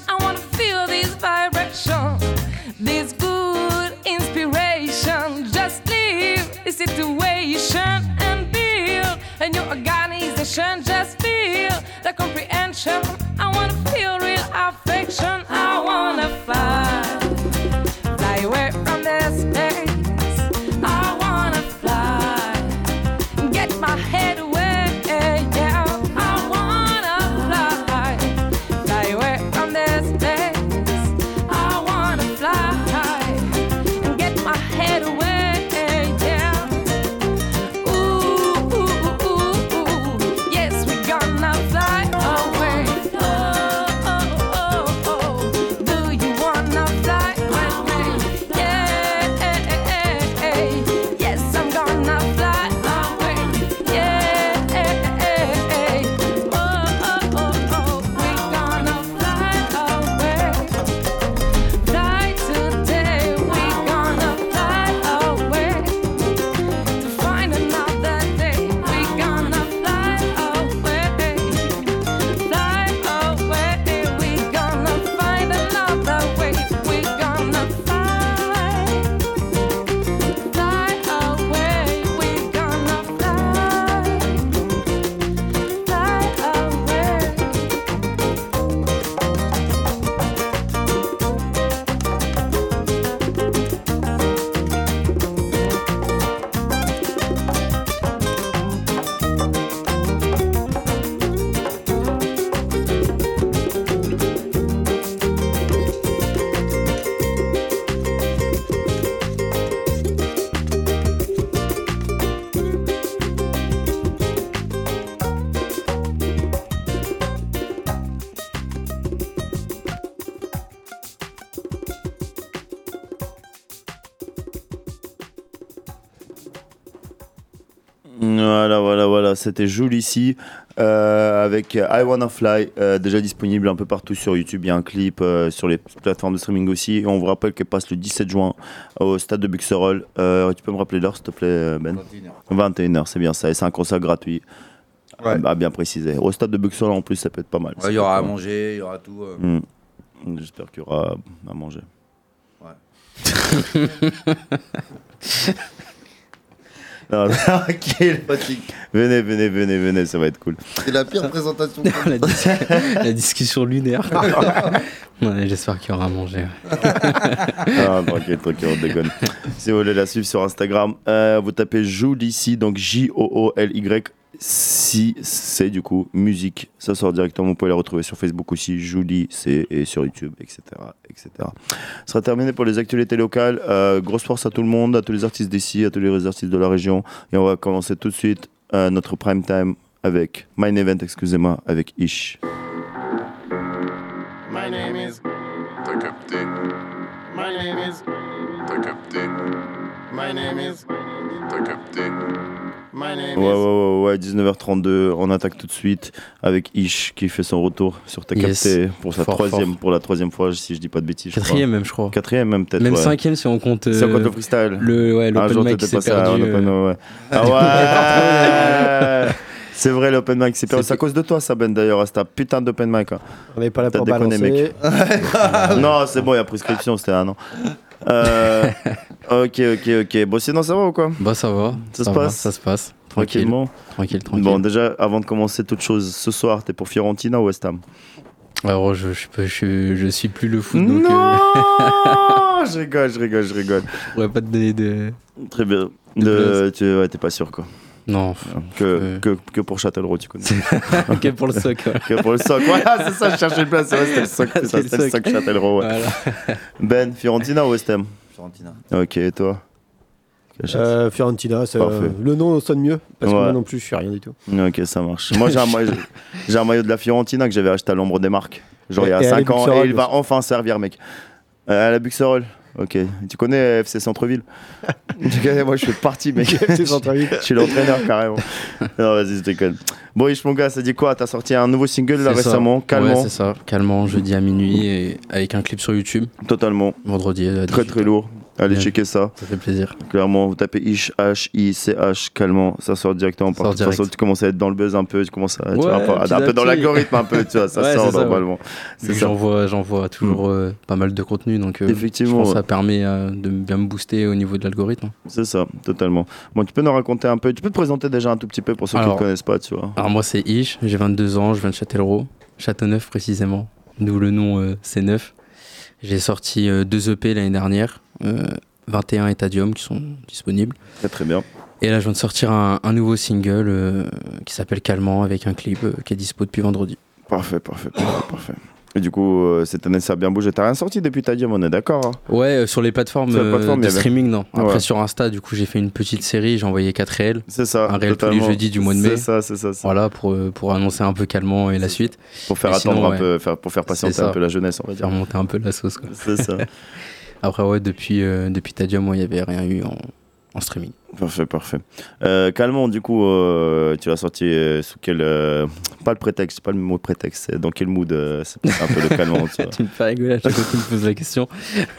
C'était Joule ici euh, avec I Wanna Fly, euh, déjà disponible un peu partout sur YouTube. Il y a un clip euh, sur les plateformes de streaming aussi. Et on vous rappelle qu'elle passe le 17 juin au stade de Buxerolles. Euh, tu peux me rappeler l'heure, s'il te plaît, Ben? 21h, c'est bien ça. Et c'est un concert gratuit. À bien préciser. Au stade de Buxerolles en plus, ça peut être pas mal. Ouais, Il y aura à manger, il y aura tout. euh. Hmm. J'espère qu'il y aura à manger. Ouais. Non, tranquille. Venez, venez, venez, venez, ça va être cool. C'est la pire présentation. la, dis- la discussion lunaire. Ouais, J'espère qu'il y aura à manger. ouais. Ah, tranquille, tranquille, on déconne. Si vous voulez la suivre sur Instagram, euh, vous tapez Joule ici, donc J-O-O-L-Y. Si c'est du coup musique, ça sort directement. Vous pouvez la retrouver sur Facebook aussi, Julie, c'est et sur YouTube, etc., etc. Ce sera terminé pour les actualités locales. Euh, grosse force à tout le monde, à tous les artistes d'ici, à tous les artistes de la région. Et on va commencer tout de suite euh, notre prime time avec Mine Event, excusez-moi, avec Ish. My name is. T'as capté. My name is. T'as capté. My name is. My name Ouais, ouais, is. ouais, ouais, 19h32, on attaque tout de suite avec Ish qui fait son retour sur ta Yes. capté pour sa Fort, troisième, fort. pour la troisième fois, si je dis pas de bêtises. je Quatrième crois. même, je crois. Quatrième même peut-être. Même ouais. cinquième si on compte. Si on compte euh, le freestyle. Le, ouais, Un l'open jour, mic qui s'est à perdu. euh, ouais. Ah ouais C'est vrai, l'open mic, c'est perdu. C'est à cause de toi, ça, Ben, d'ailleurs, c'est ta putain d'open mic. hein. On n'est pas là pour déconné, balancer. mec. non, c'est bon, il y a prescription, c'était un an. Euh, ok, ok, ok. Bon, sinon, ça va ou quoi? Bah, ça va. Ça, se passe? Ça se passe. Tranquille. Tranquillement. Tranquille, tranquille. Bon, déjà, avant de commencer toute chose, ce soir, t'es pour Fiorentina ou West Ham? Alors, je, je, peux- je, je suis plus le foot, donc. Non euh, Je rigole, je rigole, je rigole. je pourrais pas te donner de. Très bien. De De, tu, ouais, t'es pas sûr, quoi. Non. Que, que, que pour Châtellerault, tu connais. que pour le soc. ouais. que pour le soc. Voilà, c'est ça, je cherchais le place. C'était le soc. c'est ça, le C'était le soc. soc Châtellerault, ouais. Voilà. Ben, Fiorentina ou West Ham? Fiorentina. Ok, et toi? Euh, Fiorentina, c'est, Parfait. euh, le nom sonne mieux. Parce que moi non plus, je suis rien du tout. Ok, ça marche. Moi, j'ai un, maillot- j'ai un maillot de la Fiorentina que j'avais acheté à l'ombre des marques. Genre il y a Et- et à la 5 ans. Et il va aussi. enfin servir, mec. Euh, à la Buxerolles. Ok. Tu connais euh, FC Centre-Ville Tu connais, Moi, je suis parti, mec. FC Centre-Ville. Je suis l'entraîneur, carrément. Non, vas-y, je déconne. Bon, Ish, mon gars, ça dit quoi? T'as sorti un nouveau single là récemment, calmement. Ouais, c'est ça. Calmement, jeudi à minuit et avec un clip sur YouTube. Totalement. Vendredi à Très 18. très lourd. Allez Bien. checker ça. Ça fait plaisir. Clairement, vous tapez Ish, H-I-C-H, calmement, ça sort directement. Ça sort de toute façon, tu commences à être dans le buzz un peu, tu commences à, tu Ouais, vois, un peu, un dans l'algorithme un peu, tu vois, ça Ouais, sort ça, ouais. normalement. Ça. J'envoie, j'envoie toujours euh, pas mal de contenu, donc euh, Effectivement, je pense que ouais. ça permet euh, de bien me booster au niveau de l'algorithme. C'est ça, totalement. Bon, tu peux nous raconter un peu, tu peux te présenter déjà un tout petit peu pour ceux qui ne connaissent pas, tu vois. Alors moi c'est Ish, j'ai 22 ans, je viens de Châtellerault, Châteauneuf précisément, d'où le nom euh, C9. J'ai sorti euh, deux EP l'année dernière, euh, 21 Etadium qui sont disponibles. Très très bien. Et là je viens de sortir un, un nouveau single euh, qui s'appelle Calmant avec un clip euh, qui est dispo depuis vendredi. Parfait, parfait, parfait, parfait. Et du coup, euh, cette année, ça a bien bougé. T'as rien sorti depuis ta on est d'accord hein Ouais, euh, sur les plateformes, Sur les euh, plateformes, de avait- streaming, non. Après, Ouais. sur Insta, du coup, j'ai fait une petite série, j'ai envoyé 4 réels. C'est ça. Un réel tous les jeudis du mois de mai. C'est ça, c'est ça. Voilà, pour, pour annoncer un peu calmement et la suite. Pour faire Et attendre sinon, un ouais, peu, faire, pour faire patienter un peu la jeunesse, on va dire. Faire monter un peu la sauce, quoi. C'est ça. Après, ouais, depuis, depuis Tadium, il n'y avait rien eu en, en streaming. Parfait, parfait. Euh, Calmant, du coup, euh, tu l'as sorti euh, sous quel. euh, pas le prétexte, pas le mot prétexte, c'est dans quel mood C'est un peu le Calmant, tu tu me fais rigoler à chaque fois que tu me poses la question.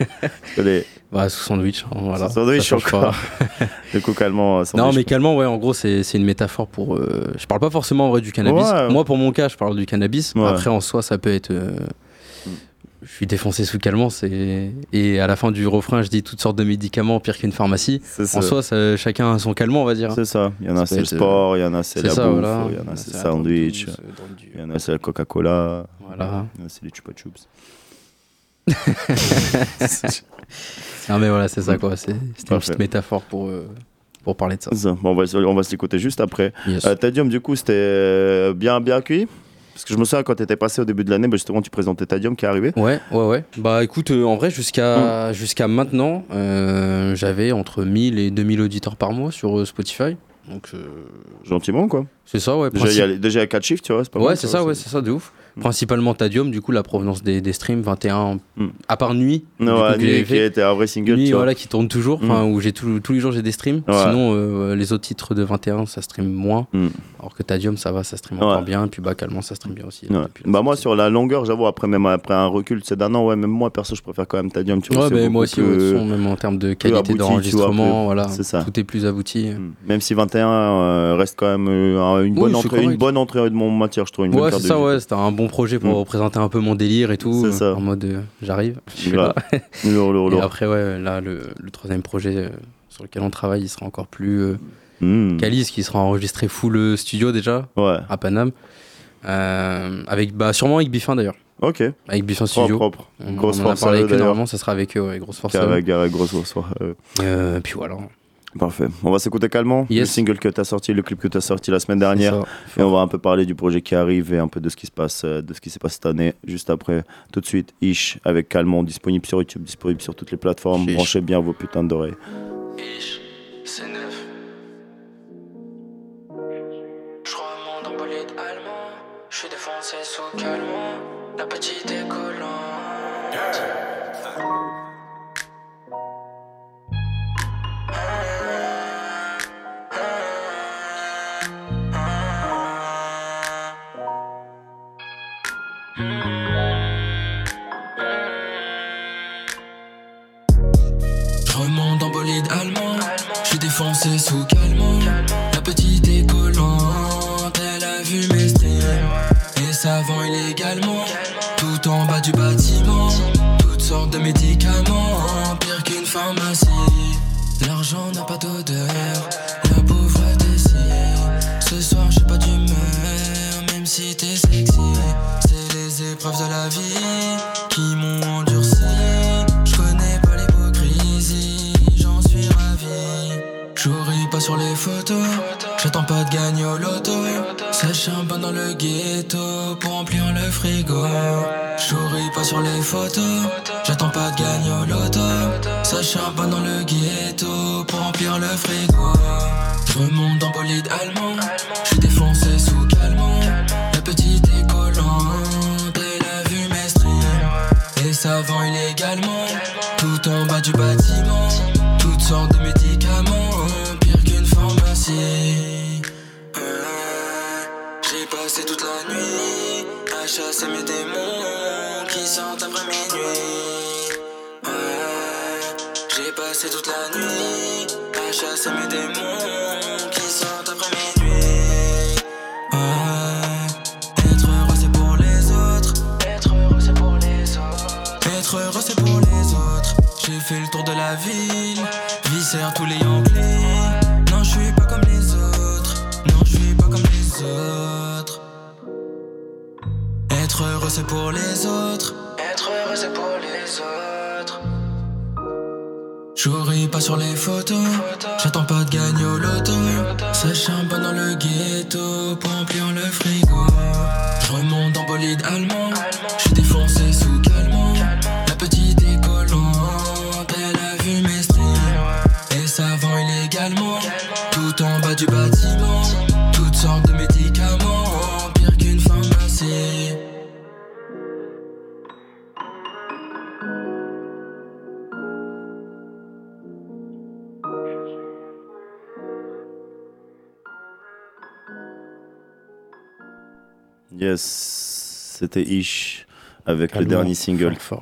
Allez. Bah, sous sandwich, hein, voilà. Sous sandwich, encore. Du coup, Calmant, Non, mais calmement, ouais, en gros, c'est c'est une métaphore pour. je parle pas forcément en vrai du cannabis. Ouais. Moi, pour mon cas, je parle du cannabis. Ouais. Après, en soi, ça peut être. Je suis défoncé sous calmant, c'est et à la fin du refrain, je dis toutes sortes de médicaments pire qu'une pharmacie. En soi, ça- chacun a son calmant, on va dire. C'est ça. Il y en a, c'est le être, euh, sport, il y en a, c'est la ça, bouffe, voilà. il y en a, c'est le sandwich, le il y en a, c'est la Coca-Cola, Voilà. il y en a, c'est les Chupa Chups. Non, mais voilà, c'est ça, quoi. C'est- C'était une petite métaphore pour, euh, pour parler de ça. C'est ça. Bon, on va, se- on va se l'écouter juste après. Yes. Euh, Tadium, du coup, c'était bien, bien accueilli Parce que je me souviens quand tu étais passé au début de l'année, bah, justement, tu présentais Tadium qui est arrivé. Ouais, ouais, ouais. Bah écoute, euh, en vrai, jusqu'à jusqu'à maintenant, euh, j'avais entre 1000 et 2000 auditeurs par mois sur euh, Spotify. Donc, Gentiment, quoi. c'est ça, ouais. Déjà, il y principe- a, déjà, il y a 4 chiffres, tu vois, c'est pas Ouais, mal, c'est ça, ouais, c'est ça, de ouf. Principalement Tadium, du coup, la provenance des, des streams, 21, à part Nuit. du Ouais, coup, Nuit, qui était un vrai single, Nuit, tu vois. voilà, qui tourne toujours, enfin, où j'ai tout- tous les jours j'ai des streams. Ouais. Sinon, les autres titres de 21, ça stream moins. Alors que Tadium, ça va, ça stream encore Ouais. bien. Et puis Bacalement, ça stream bien aussi. Ouais. Bah moi sur la longueur j'avoue après même après un recul c'est d'un an ouais même moi perso je préfère quand même Tadium tu vois bah, moi aussi, plus- même en termes de qualité d'enregistrement, voilà, ça tout est plus abouti. même si 21 euh, reste quand même euh, une Oui, bonne entrée une bonne entrée de mon matière je trouve une Ouais, c'est ça, ouais, c'était un bon projet pour Mm. représenter un peu mon délire et tout. C'est ça. En mode, euh, j'arrive, je suis là. Et après, ouais, là, le, troisième projet sur lequel on travaille, il sera encore plus euh, Mm. quali, qui sera enregistré full euh, studio déjà, à Paname. Euh, avec, bah, sûrement avec Biffin d'ailleurs. Ok. Avec Biffin Studio. propre. On, Grosse on a force parlé avec eux, d'ailleurs. normalement, ça sera avec eux, ouais, grosse force. grosse force euh. Euh, puis voilà. Parfait. On va s'écouter calmement. Le single que tu as sorti, le clip que tu as sorti la semaine dernière. Et on va un peu parler du projet qui arrive et un peu de ce qui se passe, de ce qui s'est passé cette année. Juste après, tout de suite, Ish avec Calmont, disponible sur YouTube, disponible sur toutes les plateformes. Branchez bien vos putains d'oreilles. C'est calmant. La petite est collante. Je remonte en bolide allemand. Je suis défoncé sous calmant. Vend illégalement. Tout en bas du bâtiment. Toutes sortes de médicaments. Pire qu'une pharmacie. L'argent n'a pas d'odeur. La pauvreté si. Ce soir, j'ai pas d'humeur. Même si t'es sexy. C'est les épreuves de la vie qui m'ont endurci. Je connais pas l'hypocrisie, j'en suis ravi. J'ouris pas sur les photos, j'attends pas de gagner au loto. Ça charbonne dans le ghetto pour remplir le frigo. J'ouris pas sur les photos, j'attends pas de gagner au loto. Ça charbonne dans le ghetto pour remplir le frigo. Je remonte en bolide allemand, je suis défoncé chasser mes démons qui sortent après minuit. Ouais, J'ai passé toute la nuit à chasser mes démons qui sortent après minuit. Ouais, être heureux c'est pour les autres. Être heureux c'est pour les autres. Être heureux c'est pour les autres. J'ai fait le tour de la ville, viscère tous les Yankees. Sur les photos, j'attends pas de gagner au loto. Ça charbonne dans le ghetto pour remplir le frigo. Je remonte en bolide allemand, Yes, c'était Ish avec le dernier single fort,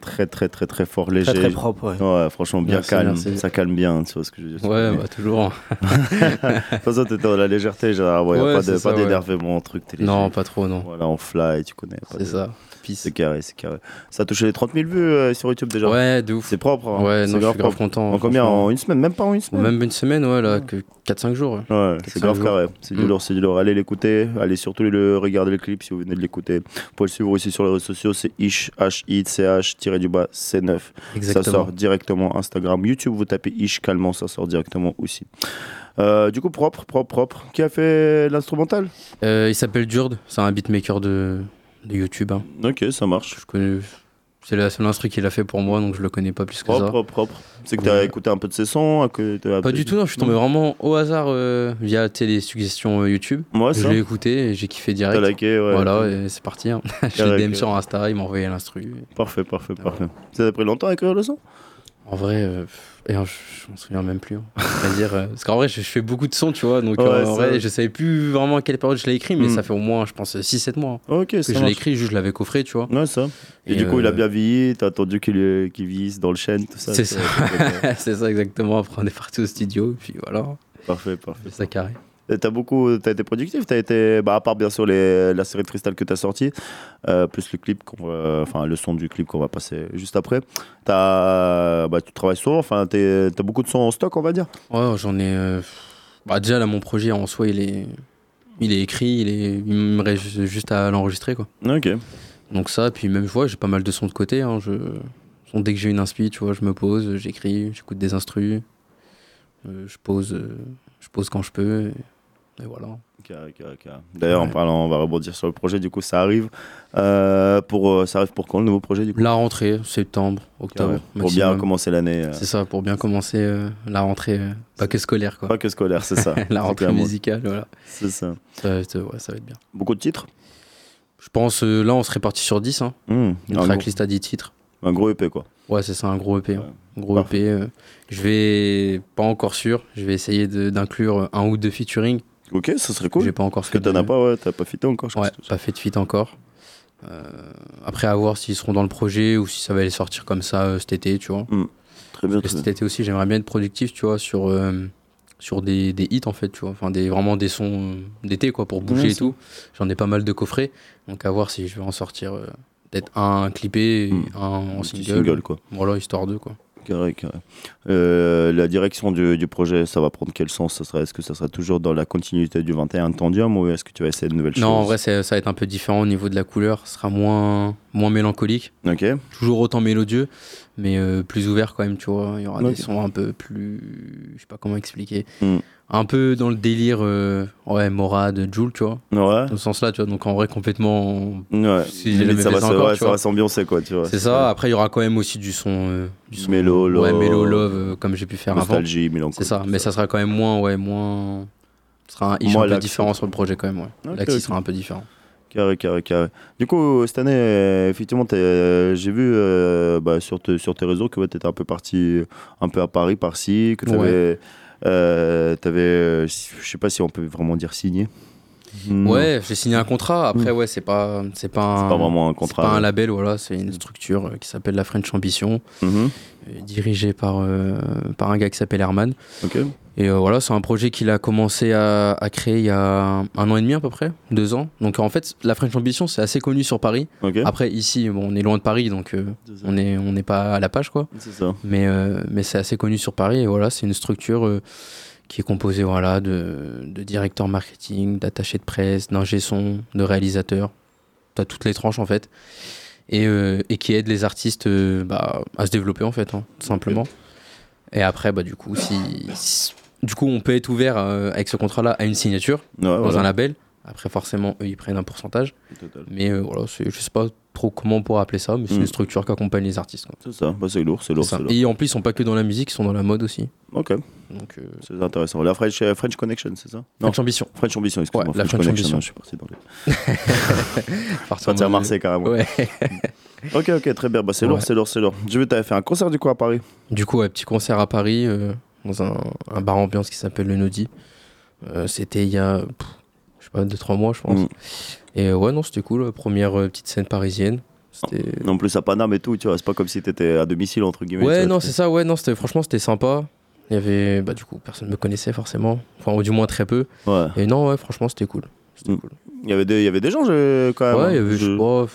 très très très très fort, léger. très propre, ouais. franchement bien Merci, calme, merci. ça calme bien, tu vois ce que je veux dire. Ouais, bah, toujours. de toute façon, t'étais dans la légèreté, genre, ouais, y a Ouais, pas ça, ouais. d'énervement, truc. t'es Non, léger. pas trop, non. Voilà, on fly, tu connais. C'est ça. C'est carré, c'est carré. Ça a touché les 30 000 vues euh, sur YouTube déjà. Ouais, de ouf. C'est propre. hein. Ouais, C'est non, je suis grave content. En combien. En une semaine Même pas en une semaine Même une semaine, ouais, là, que 4-5 jours. Ouais, c'est 4-5 grave jours. carré. C'est du Mm. lourd, c'est du lourd. Allez l'écouter. Allez surtout le regarder le clip si vous venez de l'écouter. Vous pouvez le suivre aussi sur les réseaux sociaux. C'est ish, h i c h tiré du bas c9. Exactement. Ça sort directement Instagram, YouTube. Vous tapez ish calmement, ça sort directement aussi. Euh, du coup, propre, propre, propre. Qui a fait l'instrumental? Euh, il s'appelle Durd, c'est un beatmaker de, de YouTube. hein. Ok, ça marche. Je connais. C'est la seule instru qu'il a fait pour moi, donc je le connais pas plus que Propre, ça. propre, propre. C'est que t'as Ouais. écouté un peu de ses sons que Pas du tout, non, je suis tombé vraiment au hasard euh, via tu les suggestions euh, YouTube. Ouais, je l'ai écouté et j'ai kiffé direct. T'as liké, ouais. Voilà, et c'est parti. Hein. je l'ai DM sur Insta, il m'a envoyé l'instru. Parfait, parfait, parfait. Ça t'a pris longtemps à écrire le son? En vrai, euh, et, je, je m'en souviens même plus. hein. C'est-à-dire, euh, parce qu'en vrai, je, je fais beaucoup de sons, tu vois, donc Ouais, euh, en vrai, je savais plus vraiment à quelle période je l'ai écrit, mais Mm. ça fait au moins, je pense, 6-7 mois. hein, Ok, que ça je l'ai écrit, juste je l'avais coffré, tu vois. Ouais, ça. Et, Et, du coup, il a bien vieilli, t'as attendu qu'il qu'il vieillisse dans le chêne, tout ça. C'est ça, c'est ça exactement. Après, on est parti au studio, et puis voilà. Parfait, parfait. C'est ça carré. T'as beaucoup, t'as été productif, t'as été, bah, à part bien sûr les, la série de Crystal que t'as sorti, euh, plus le clip qu'on enfin le son du clip qu'on va passer juste après. T'as, bah, tu travailles souvent, enfin t'as beaucoup de sons en stock, on va dire. Ouais, j'en ai. euh, Bah, déjà, là, mon projet en soi, il est, il est écrit, il, est... il me reste ju- juste à l'enregistrer, quoi. Ok. Donc, ça, puis même, je vois, j'ai pas mal de sons de côté. Hein, je... Dès que j'ai une inspi, tu vois, je me pose, j'écris, j'écoute des instrus, euh, je pose, je pose quand je peux, et, et voilà. D'ailleurs, en parlant, on va rebondir sur le projet. Du coup, ça arrive. euh, pour, euh, ça arrive pour quand le nouveau projet du coup? La rentrée, septembre, octobre. Carré. Pour bien commencer l'année. euh, C'est ça, pour bien commencer euh, la rentrée, pas que scolaire, quoi. Pas que scolaire, c'est ça. la rentrée musicale, voilà. C'est ça. Ça va, être, ouais, ça va être bien. Beaucoup de titres? Je pense, là, on serait parti sur 10. Hein. Mmh, Une un tracklist à 10 titres. Un gros EP, quoi. Ouais, c'est ça, un gros EP. hein. Un gros EP. je vais, pas encore sûr, je vais essayer d'inclure un ou deux featuring. Ok, ça serait cool. J'ai pas encore que t'en as pas, ouais, t'as pas fité encore, je Ouais, pas fait de feat encore. Euh, après, à voir s'ils seront dans le projet ou si ça va les sortir comme ça euh, cet été, tu vois. Mmh. Très bien, très cet bien. été aussi, j'aimerais bien être productif, tu vois, sur, euh, sur des, des hits, en fait, tu vois. Enfin, des, vraiment des sons d'été, quoi, pour bouger et tout. J'en ai pas mal de coffrets. Donc, à voir si je vais en sortir peut-être un clippé et un en Mmh. single. single, quoi. Voilà, histoire de, quoi. Carré, carré. Euh, la direction du, du projet, ça va prendre quel sens? Est-ce que ça sera toujours dans la continuité du 21 Tendium ou est-ce que tu vas essayer de nouvelles Non, en choses? vrai, ça va être un peu différent au niveau de la couleur. Ce sera moins, moins mélancolique. Ok. Toujours autant mélodieux, mais euh, plus ouvert quand même, tu vois. Il y aura des sons un peu plus. Je sais pas comment expliquer. Hmm. Un peu dans le délire, euh, ouais, Morad, Joule, tu vois. Ouais. Dans ce sens-là, tu vois. Donc en vrai, complètement. Ouais. Si Limite, ça va encore, ouais, ça va s'ambiancer, quoi, tu vois. C'est ça. Après, il y aura quand même aussi du son. euh, du son Mélo, Ouais, love. mélo, love, euh, comme j'ai pu faire Nostalgie, avant. C'est ça. Mais ça sera quand même moins, ouais, moins. Ce sera un un peu différent sur le projet quand même, ouais. Ok, L'axis ok. sera un peu différent. Carré, carré, carré. Du coup, cette année, euh, effectivement, euh, j'ai vu euh, bah, sur, te- sur tes réseaux que tu étais un peu parti un peu à Paris, par-ci, que tu avais. je sais pas si on peut vraiment dire signé. Non. Ouais, j'ai signé un contrat. Après, ouais, c'est pas, c'est pas, un- pas vraiment un c'est contrat, pas un label, voilà. C'est une structure euh, qui s'appelle la French Ambition, Mhm. euh, dirigée par, euh, par un gars qui s'appelle Herman. Ok. Et euh, voilà, c'est un projet qu'il a commencé à, à créer il y a un an et demi à peu près, deux ans. Donc en fait, la French Ambition, c'est assez connu sur Paris. Ok. Après, ici, bon, on est loin de Paris, donc euh, on n'est on n'est pas à la page, quoi. C'est ça. Mais, euh, mais c'est assez connu sur Paris. Et voilà, c'est une structure qui est composée voilà, de, de directeurs marketing, d'attachés de presse, d'ingé son, de réalisateurs. Tu as toutes les tranches, en fait. Et, euh, et qui aide les artistes euh, bah, à se développer, en fait, hein, tout simplement. Et après, bah, du coup, si, si- du coup, on peut être ouvert euh, avec ce contrat-là à une signature dans voilà. un label. Après, forcément, eux, ils prennent un pourcentage. Total. Mais voilà, je sais pas trop comment on pourrait appeler ça, mais c'est Mm. une structure qui accompagne les artistes. quoi. C'est ça, bah, c'est lourd, c'est lourd. Et en plus, ils sont pas que dans la musique, ils sont dans la mode aussi. Ok. Donc, euh, C'est intéressant. La French, euh, French Connection, c'est ça? French Ambition. French Ambition, excuse-moi. Ouais, la French Connection, Ambition. non, je suis parti dans les. Partir Parti à Marseille carrément. Ouais. ok, ok, très bien. Bah, c'est lourd, c'est lourd, c'est lourd. Je vais t'avais fait un concert du coup à Paris. Du coup, ouais, petit concert à Paris, euh, dans un, un bar ambiance qui s'appelle le. Euh, c'était il y a, pff, pas, 2-3 mois, je pense. Mm. Et ouais, non, c'était cool. Première euh, petite scène parisienne. C'était. En plus à Paname et tout, tu vois, c'est pas comme si t'étais à domicile entre guillemets. Ouais, non, c'était- c'est ça, ouais, non, c'était, franchement, c'était sympa. Il y avait, bah, du coup, personne me connaissait forcément. Enfin, ou du moins très peu. Ouais. Et non, ouais, franchement, c'était cool. Mm. Il y avait des, il y avait des gens je- quand même. Ouais, hein. il y avait, je pas,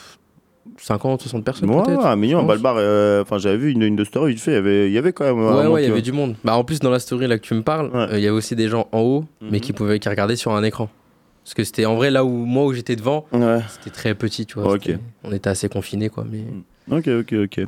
50, 60 personnes Ouais, peut-être. un million, balbar. euh, Enfin, j'avais vu une, une de story, vite fait, il y avait, il y avait quand même. Ouais, ouais, il y avait du monde. Bah, en plus, dans la story là que tu me parles, euh, il y avait aussi des gens en haut, mais Mhm. qui pouvaient qui regardaient sur un écran. Parce que c'était en vrai là où moi où j'étais devant, c'était très petit, tu vois. On était assez confinés, quoi. Mais Ok, ok, ok.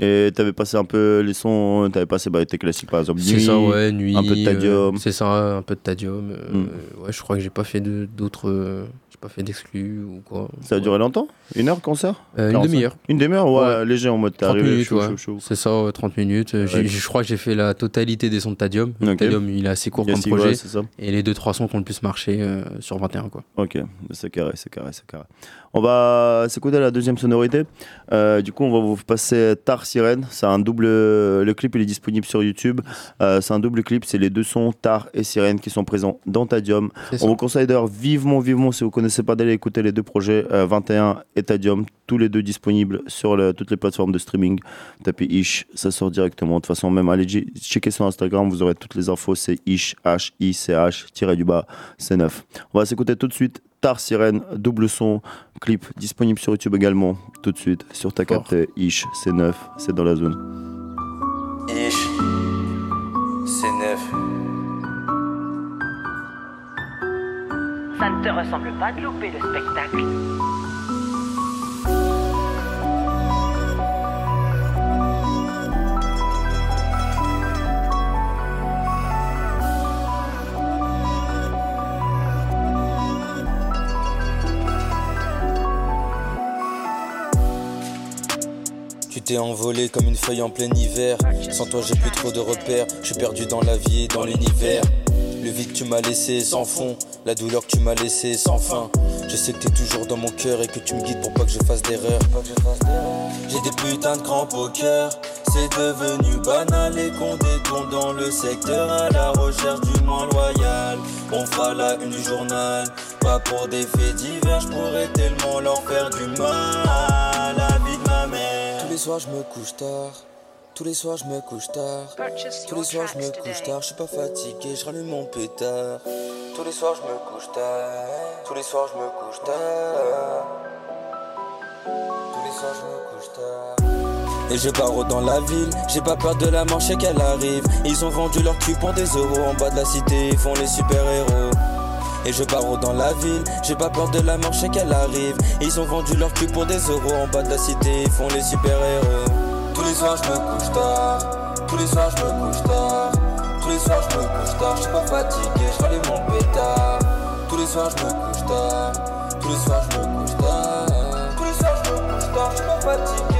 Et t'avais passé un peu les sons, t'avais passé bah, tes classiques par exemple. c'est Nuit, ça, ouais, nuit. Un peu de euh, Tadium. c'est ça, un peu de Tadium. euh, Mm. ouais, je crois que j'ai pas fait d'autres. Pas fait d'exclus ou quoi. Ça a duré longtemps? Une heure concert Euh, une 45? demi-heure. Une demi-heure? Ouais, léger en mode t'es 30 arrivé, minutes, chaud, ouais. chaud, chaud. C'est ça, ouais, 30 minutes. Euh. Je crois que j'ai fait la totalité des sons de Tadium. Tadium, il est assez court Yes, comme projet. ça. Et les deux trois sons qui ont le plus marché euh, sur 21, quoi. Ok, c'est carré, c'est carré, c'est carré. On va s'écouter la deuxième sonorité. Euh, du coup, on va vous passer Tar Sirène. C'est un double. Le clip, il est disponible sur YouTube. Euh, c'est un double clip. C'est les deux sons Tar et Sirène qui sont présents dans Tadium. On vous conseille d'ailleurs vivement, vivement, si vous connaissez pas, d'aller écouter les deux projets, euh, 21 et Tadium, tous les deux disponibles sur le- toutes les plateformes de streaming. Tapez Ish, ça sort directement. De toute façon, même allez checker sur Instagram, vous aurez toutes les infos. C'est Ish, H-I-C-H, tiré du bas, c'est 9. On va s'écouter tout de suite Tar Sirène, double son, clip disponible sur YouTube également. Tout de suite sur ta capté Ish, c'est 9, c'est dans la zone. Ish, c'est neuf. Ça ne te ressemble pas de louper le spectacle. T'es envolé comme une feuille en plein hiver. Sans toi, j'ai plus trop de repères. Je suis perdu dans la vie et dans l'univers. Le vide que tu m'as laissé sans fond. La douleur que tu m'as laissé sans fin. Je sais que t'es toujours dans mon cœur et que tu me guides pour pas que je fasse d'erreur. J'ai des putains de crampes au cœur. C'est devenu banal et qu'on détourne dans le secteur à la recherche du moins loyal. On fera la une du journal. Pas pour des faits divers, je pourrais tellement leur du mal. Les soirs, je me couche tard. Tous les soirs je me couche tard. Tous les soirs je me couche tard. Je suis pas fatigué, je rallume mon pétard. Tous les soirs je me couche tard. Tous les soirs je me couche tard. Tous les soirs je me couche tard. Et je barre dans la ville, j'ai pas peur de la manche et qu'elle arrive. Ils ont vendu leur cul pour des euros en bas de la cité, ils font les super-héros. Et je barre dans la ville, j'ai pas peur de la marche et qu'elle arrive. Ils ont vendu leur cul pour des euros. En bas de la cité, ils font les super-héros. Tous les soirs je me couche tard, tous les soirs je me couche tard, tous les soirs je me couche tard, je suis pas fatigué, je rallume mon pétard. Tous les soirs je me couche tard, tous les soirs je me couche tard, tous les soirs je me couche tard, je pas fatigué,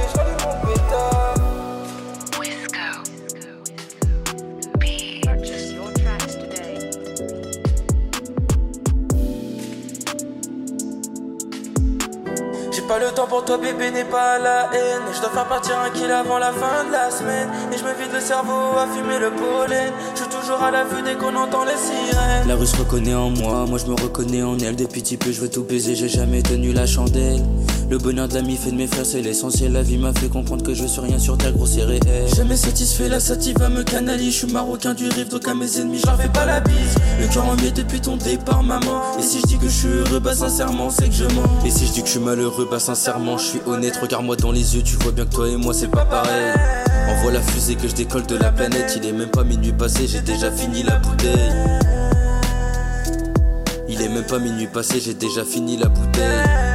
pas le temps pour toi bébé n'est pas la haine. Je dois faire partir un kill avant la fin de la semaine. Et je me vide le cerveau à fumer le pollen. Je suis toujours à la vue dès qu'on entend les sirènes. La rue se reconnaît en moi, moi je me reconnais en elle. Depuis petit peu je veux tout baiser, j'ai jamais tenu la chandelle Le bonheur de l'ami fait de mes frères c'est l'essentiel. La vie m'a fait comprendre que je suis rien sur terre gros c'est réel Jamais satisfait, la sativa me canalise Je suis marocain du rive donc à mes ennemis je leur fais pas la bise. Le cœur en depuis ton départ maman. Et si je dis que je suis heureux bah sincèrement c'est que je mens. Et si je dis que je suis malheureux bah sincèrement je suis honnête. Regarde-moi dans les yeux tu vois bien que toi et moi c'est pas pareil. Envoie la fusée que je décolle de la planète. Il est même pas minuit passé j'ai déjà fini la bouteille. Il est même pas minuit passé j'ai déjà fini la bouteille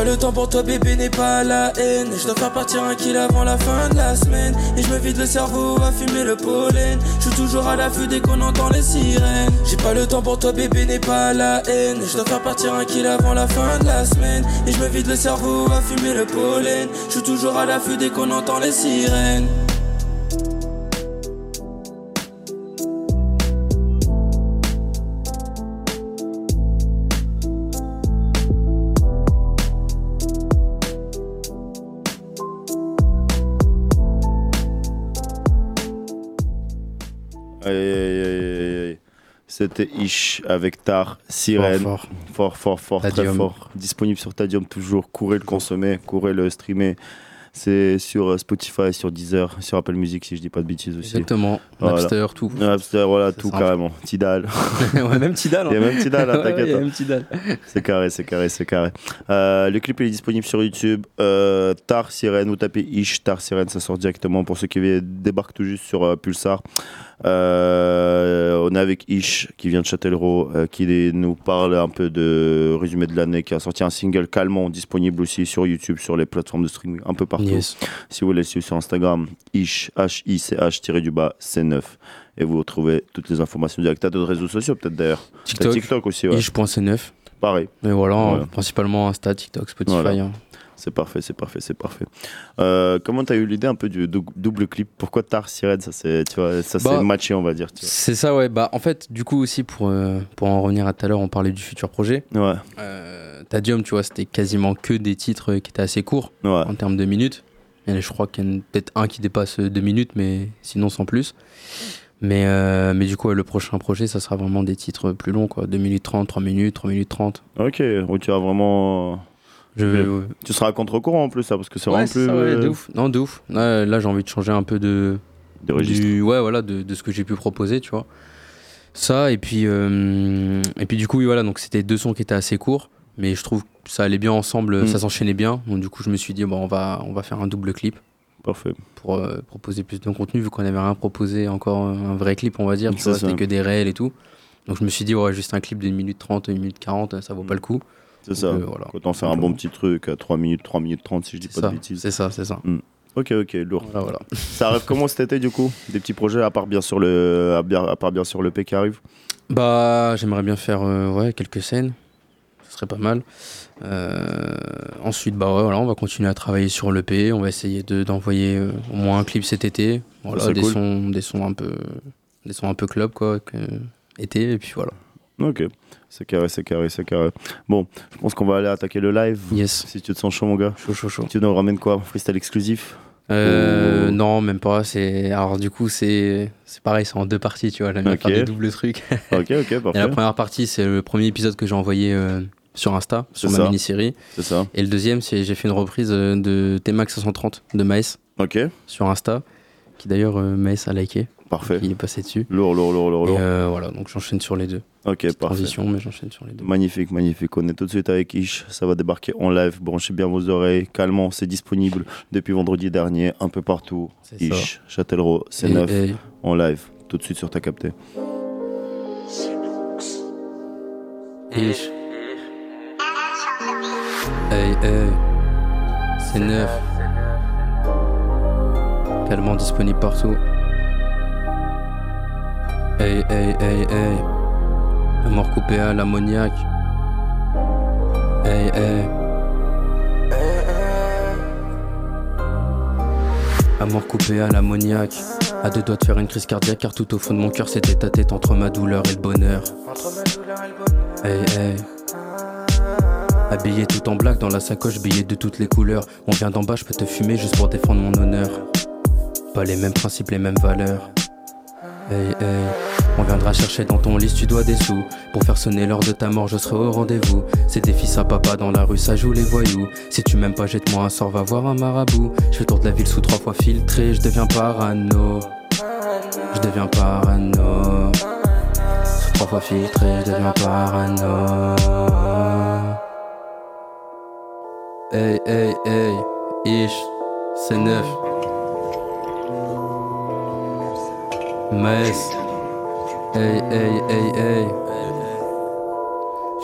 pas le temps pour toi bébé n'est pas la haine. Je dois faire partir un kill avant la fin de la semaine. Et je me vide le cerveau à fumer le pollen. Je suis toujours à l'affût dès qu'on entend les sirènes. J'ai pas le temps pour toi bébé n'est pas la haine. Je dois faire partir un kill avant la fin de la semaine. Et je me vide le cerveau à fumer le pollen. Je suis toujours à l'affût dès qu'on entend les sirènes C'était Ish avec Tar, Sirène. Fort, fort, fort, fort, très fort. Disponible sur Tadium toujours. Courez le consommer, courez le streamer. C'est sur euh, Spotify, sur Deezer, sur Apple Music, si je dis pas de bêtises aussi. Exactement. Napster, tout. Napster, voilà, tout simple. carrément. Tidal. ouais, même Tidal. Il y a même Tidal, hein, Ouais, t'inquiète. il y a hein. même Tidal. C'est carré, c'est carré, c'est carré. Euh, le clip il est disponible sur YouTube. Euh, Tar Sirène, vous tapez Ish, Tar Sirène, ça sort directement pour ceux qui débarquent tout juste sur euh, Pulsar. Euh, on est avec Ish qui vient de Châtellerault, euh, qui nous parle un peu de résumé de l'année, qui a sorti un single calmant disponible aussi sur YouTube, sur les plateformes de streaming, un peu partout. Yes. Si vous voulez le suivre sur Instagram, Ish, H-I-C-H, tiré du bas, C9. Et vous retrouvez toutes les informations directes. T'as d'autres réseaux sociaux peut-être d'ailleurs? TikTok. TikTok aussi, ouais. Ish.c9. Pareil. Mais voilà, principalement Insta, TikTok, Spotify. Voilà. hein. C'est parfait, c'est parfait, c'est parfait. Euh, comment t'as eu l'idée un peu du dou- double clip? Pourquoi Tar Sirène? Ça c'est, tu Bah, s'est matché, on va dire. Tu C'est ça, ouais. Bah, en fait, du coup, aussi, pour, euh, pour en revenir à tout à l'heure, on parlait du futur projet. Ouais. Euh, Tadium, tu vois, c'était quasiment que des titres qui étaient assez courts Ouais. en termes de minutes. Je crois qu'il y en a peut-être un qui dépasse euh, deux minutes, mais sinon sans plus. Mais, euh, mais du coup, ouais, le prochain projet, ça sera vraiment des titres plus longs, quoi. 2 minutes 30, 3 minutes, 3 minutes 30. Ok, où tu as vraiment. Je Tu seras à contre-courant en plus, ça, parce que c'est Ouais, vraiment plus. ça, ouais, euh, de ouf. Non, de ouf. Là, là, j'ai envie de changer un peu de. De registre. du- ouais, voilà, de, de ce que j'ai pu proposer, tu vois. Ça, et puis, euh, et puis du coup, oui, voilà, donc c'était deux sons qui étaient assez courts, mais je trouve que ça allait bien ensemble, Mm. ça s'enchaînait bien. Donc, du coup, je me suis dit, bon, on va, on va faire un double clip. Parfait. Pour euh, proposer plus de contenu, vu qu'on avait rien proposé, encore un vrai clip, on va dire, tu vois, c'était que des réels et tout. Donc, je me suis dit, ouais, juste un clip d'une minute 30, une minute 40, ça vaut pas le coup. C'est ça. euh, voilà. Autant faire un bon petit truc à 3 minutes, 3 minutes 30, si je dis pas ça, de bêtises. c'est ça, c'est ça. Hmm. Ok, ok, lourd. Voilà, voilà. Ça arrive comment cet été, du coup? Des petits projets, à part bien sûr le, à bien- à part bien sûr le P qui arrive? Bah, j'aimerais bien faire euh, ouais, quelques scènes. Ce serait pas mal. Euh, ensuite, bah ouais, voilà, on va continuer à travailler sur l'EP. On va essayer de- d'envoyer euh, au moins un clip cet été. Voilà, des, cool. sons, des sons un peu, des sons un peu club quoi, été. Et puis voilà. Ok, c'est carré, c'est carré, c'est carré. Bon, je pense qu'on va aller attaquer le live. Yes. Si tu te sens chaud, mon gars. Chaud, chaud, chaud. Tu nous ramènes quoi Freestyle exclusif Euh, Non, même pas. C'est alors du coup c'est c'est pareil, c'est en deux parties, tu vois. J'aime bien Ok. faire des doubles trucs. Ok, ok, Et parfait. la première partie, c'est le premier épisode que j'ai envoyé euh, sur Insta, sur ma ça. mini-série. C'est ça. Et le deuxième, c'est j'ai fait une reprise euh, de T-Max 530 de Maes. Ok. Sur Insta, qui d'ailleurs Maes a liké. Parfait. Il est passé dessus. Lourd, lourd, lourd, lourd, Et lourd. euh, voilà, donc j'enchaîne sur les deux. Ok, Petite parfait. Transition, mais j'enchaîne sur les deux. Magnifique, magnifique. On est tout de suite avec Ish. Ça va débarquer en live. Branchez bien vos oreilles. Calmement, c'est disponible depuis vendredi dernier, un peu partout. Ish, Châtellerault, c'est neuf. et- En live. Tout de suite sur ta capté. Ish. Hey, hey. C'est neuf. Tellement disponible partout. Hey, hey, hey, hey. La mort coupée à l'ammoniaque. Hey, hey. À mort coupée à l'ammoniaque. À deux doigts de faire une crise cardiaque, car tout au fond de mon cœur, c'était ta tête entre ma douleur et le bonheur. Hey, hey. Habillé tout en black dans la sacoche, billets de toutes les couleurs. On vient d'en bas, je peux te fumer juste pour défendre mon honneur. Pas les mêmes principes, les mêmes valeurs. Hey, hey. On viendra chercher dans ton lit tu dois des sous. Pour faire sonner l'heure de ta mort, je serai au rendez-vous. C'est des fils à papa dans la rue, ça joue les voyous. Si tu m'aimes pas, jette-moi un sort, va voir un marabout. Je fais tour de la ville sous trois fois filtré, je deviens parano. Je deviens parano. Sous trois fois filtré, je deviens parano. Hey, hey, hey, ish, c'est neuf. Maes, hey, hey, hey, hey.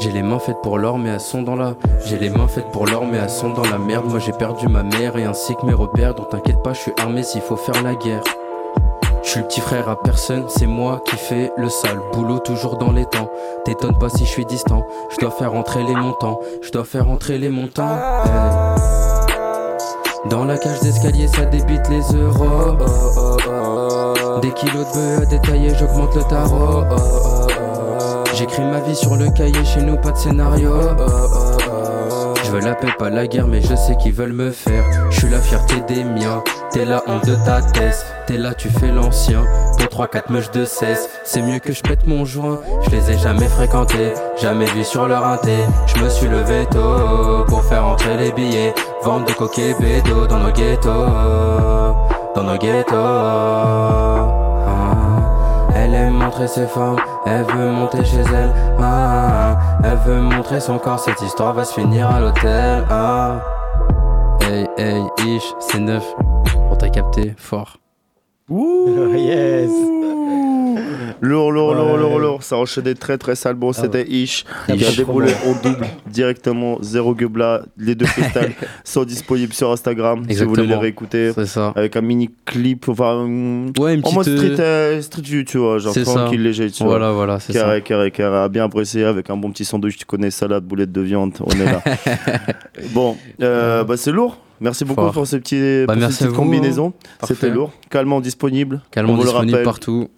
J'ai les mains faites pour l'or, mais elles sont dans la. J'ai les mains faites pour l'or, mais elles sont dans la merde. Moi j'ai perdu ma mère et ainsi que mes repères. Donc t'inquiète pas, je suis armé s'il faut faire la guerre. Je suis le petit frère à personne, c'est moi qui fais le sale boulot toujours dans les temps. T'étonnes pas si je suis distant, je dois faire entrer les montants, je dois faire entrer les montants. Dans la cage d'escalier, ça débite les euros. Des kilos de bœufs à détailler, j'augmente le tarot. J'écris ma vie sur le cahier, chez nous pas de scénario. Je veux la paix, pas la guerre, mais je sais qu'ils veulent me faire. Je suis la fierté des miens. T'es la honte de ta thèse, t'es là, tu fais l'ancien. Pour 3-4 meuches de 16, c'est mieux que je pète mon joint. Je les ai jamais fréquentés, jamais vu sur leur inté. Je me suis levé tôt pour faire entrer les billets. Vente de coquets bédo dans nos ghettos, dans nos ghettos. Ah, Elle aime montrer ses formes, elle veut monter chez elle. Ah, elle veut montrer son corps, cette histoire va se finir à l'hôtel. Ah. Hey, hey, ish, c'est neuf. On t'a capté, fort. Ouh yes Lourd, lourd, lourd, Ouais. lourd, lourd. Ça enchaînait très, très sale. Bon, Ah c'était Ish Très qui a bon déroulé en double directement. Zéro Gubla. Les deux freestyles sont disponibles sur Instagram si vous voulez les réécouter. C'est ça. Avec un mini clip, enfin, Ouais, une en mode petite, street, euh, street view, tu vois, genre tranquille, léger, tu Voilà, vois. voilà, c'est carré, ça. Carré, carré, à bien apprécier avec un bon petit sandwich, tu connais, salade, boulette de viande, on est là. bon, euh, bah, c'est lourd. Merci beaucoup Fort. pour ces, petits, Bah, pour vous, combinaisons. hein. Parfait. C'était lourd. Calmement disponible. Calmement On vous le disponible rappelle. partout.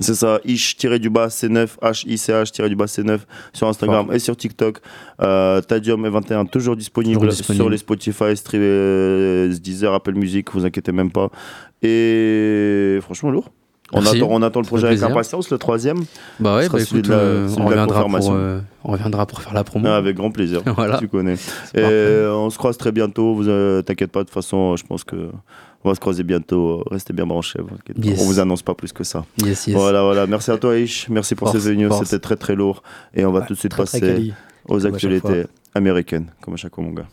C'est ça, ish-du-bas C9, H-I-C-H-du-bas C9 sur Instagram Fort. et sur TikTok. Euh, Tadium et 21 toujours disponible, Toujours disponible. sur les Spotify, Stream, euh, Deezer, Apple Music, vous inquiétez même pas. Et franchement, lourd. On attend, on attend le projet avec impatience, le troisième. Bah ouais, bah celui écoute, de la- euh, on, reviendra pour, euh, on reviendra pour faire la promo. Ah, avec grand plaisir. Voilà. Tu connais. Et on se croise très bientôt. Vous euh, t'inquiète pas. De toute façon, je pense que on va se croiser bientôt. Restez bien branchés. Yes. On vous annonce pas plus que ça. Yes, yes. Voilà, voilà. Merci à toi, Ish. Merci pour Force, ces venus. force. C'était très, très lourd. Et on va tout de suite très, très passer quali, aux actualités américaines, comme à chaque fois, mon gars.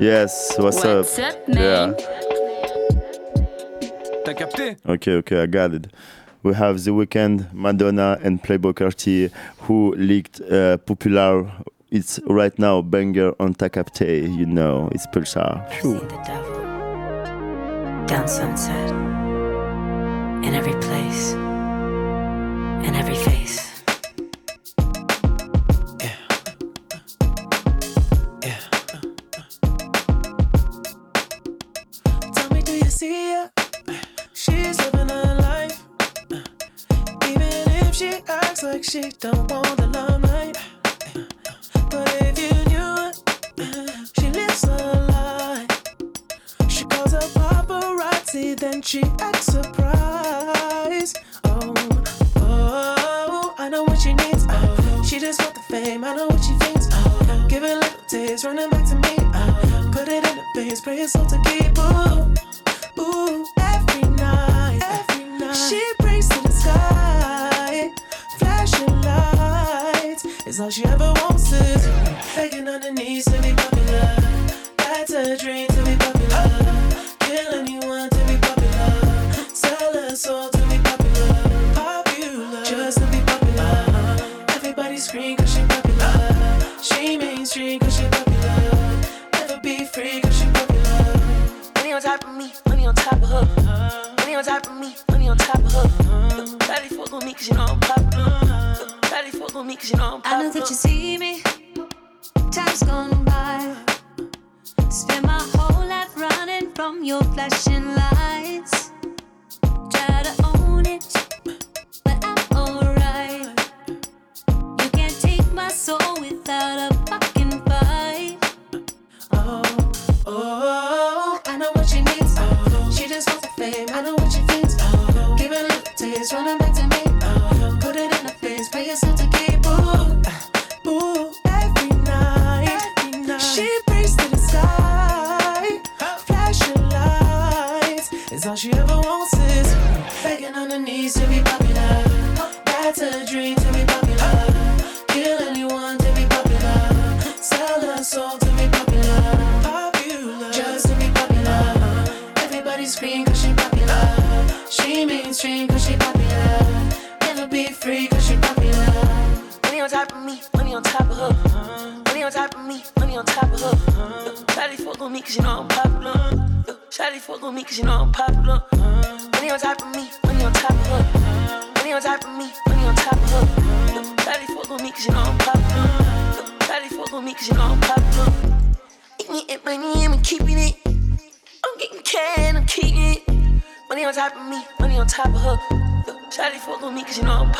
Yes, what's, up? What's up, man? Yeah. T'as capté? Okay, okay, I got it. We have The Weeknd, Madonna, and Playboy Cartier, who leaked uh, popular. It's right now banger on Takapte, you know, it's Pulsar. down sunset. In every place, in every face. she acts like she don't want the limelight. But it then she acts surprised.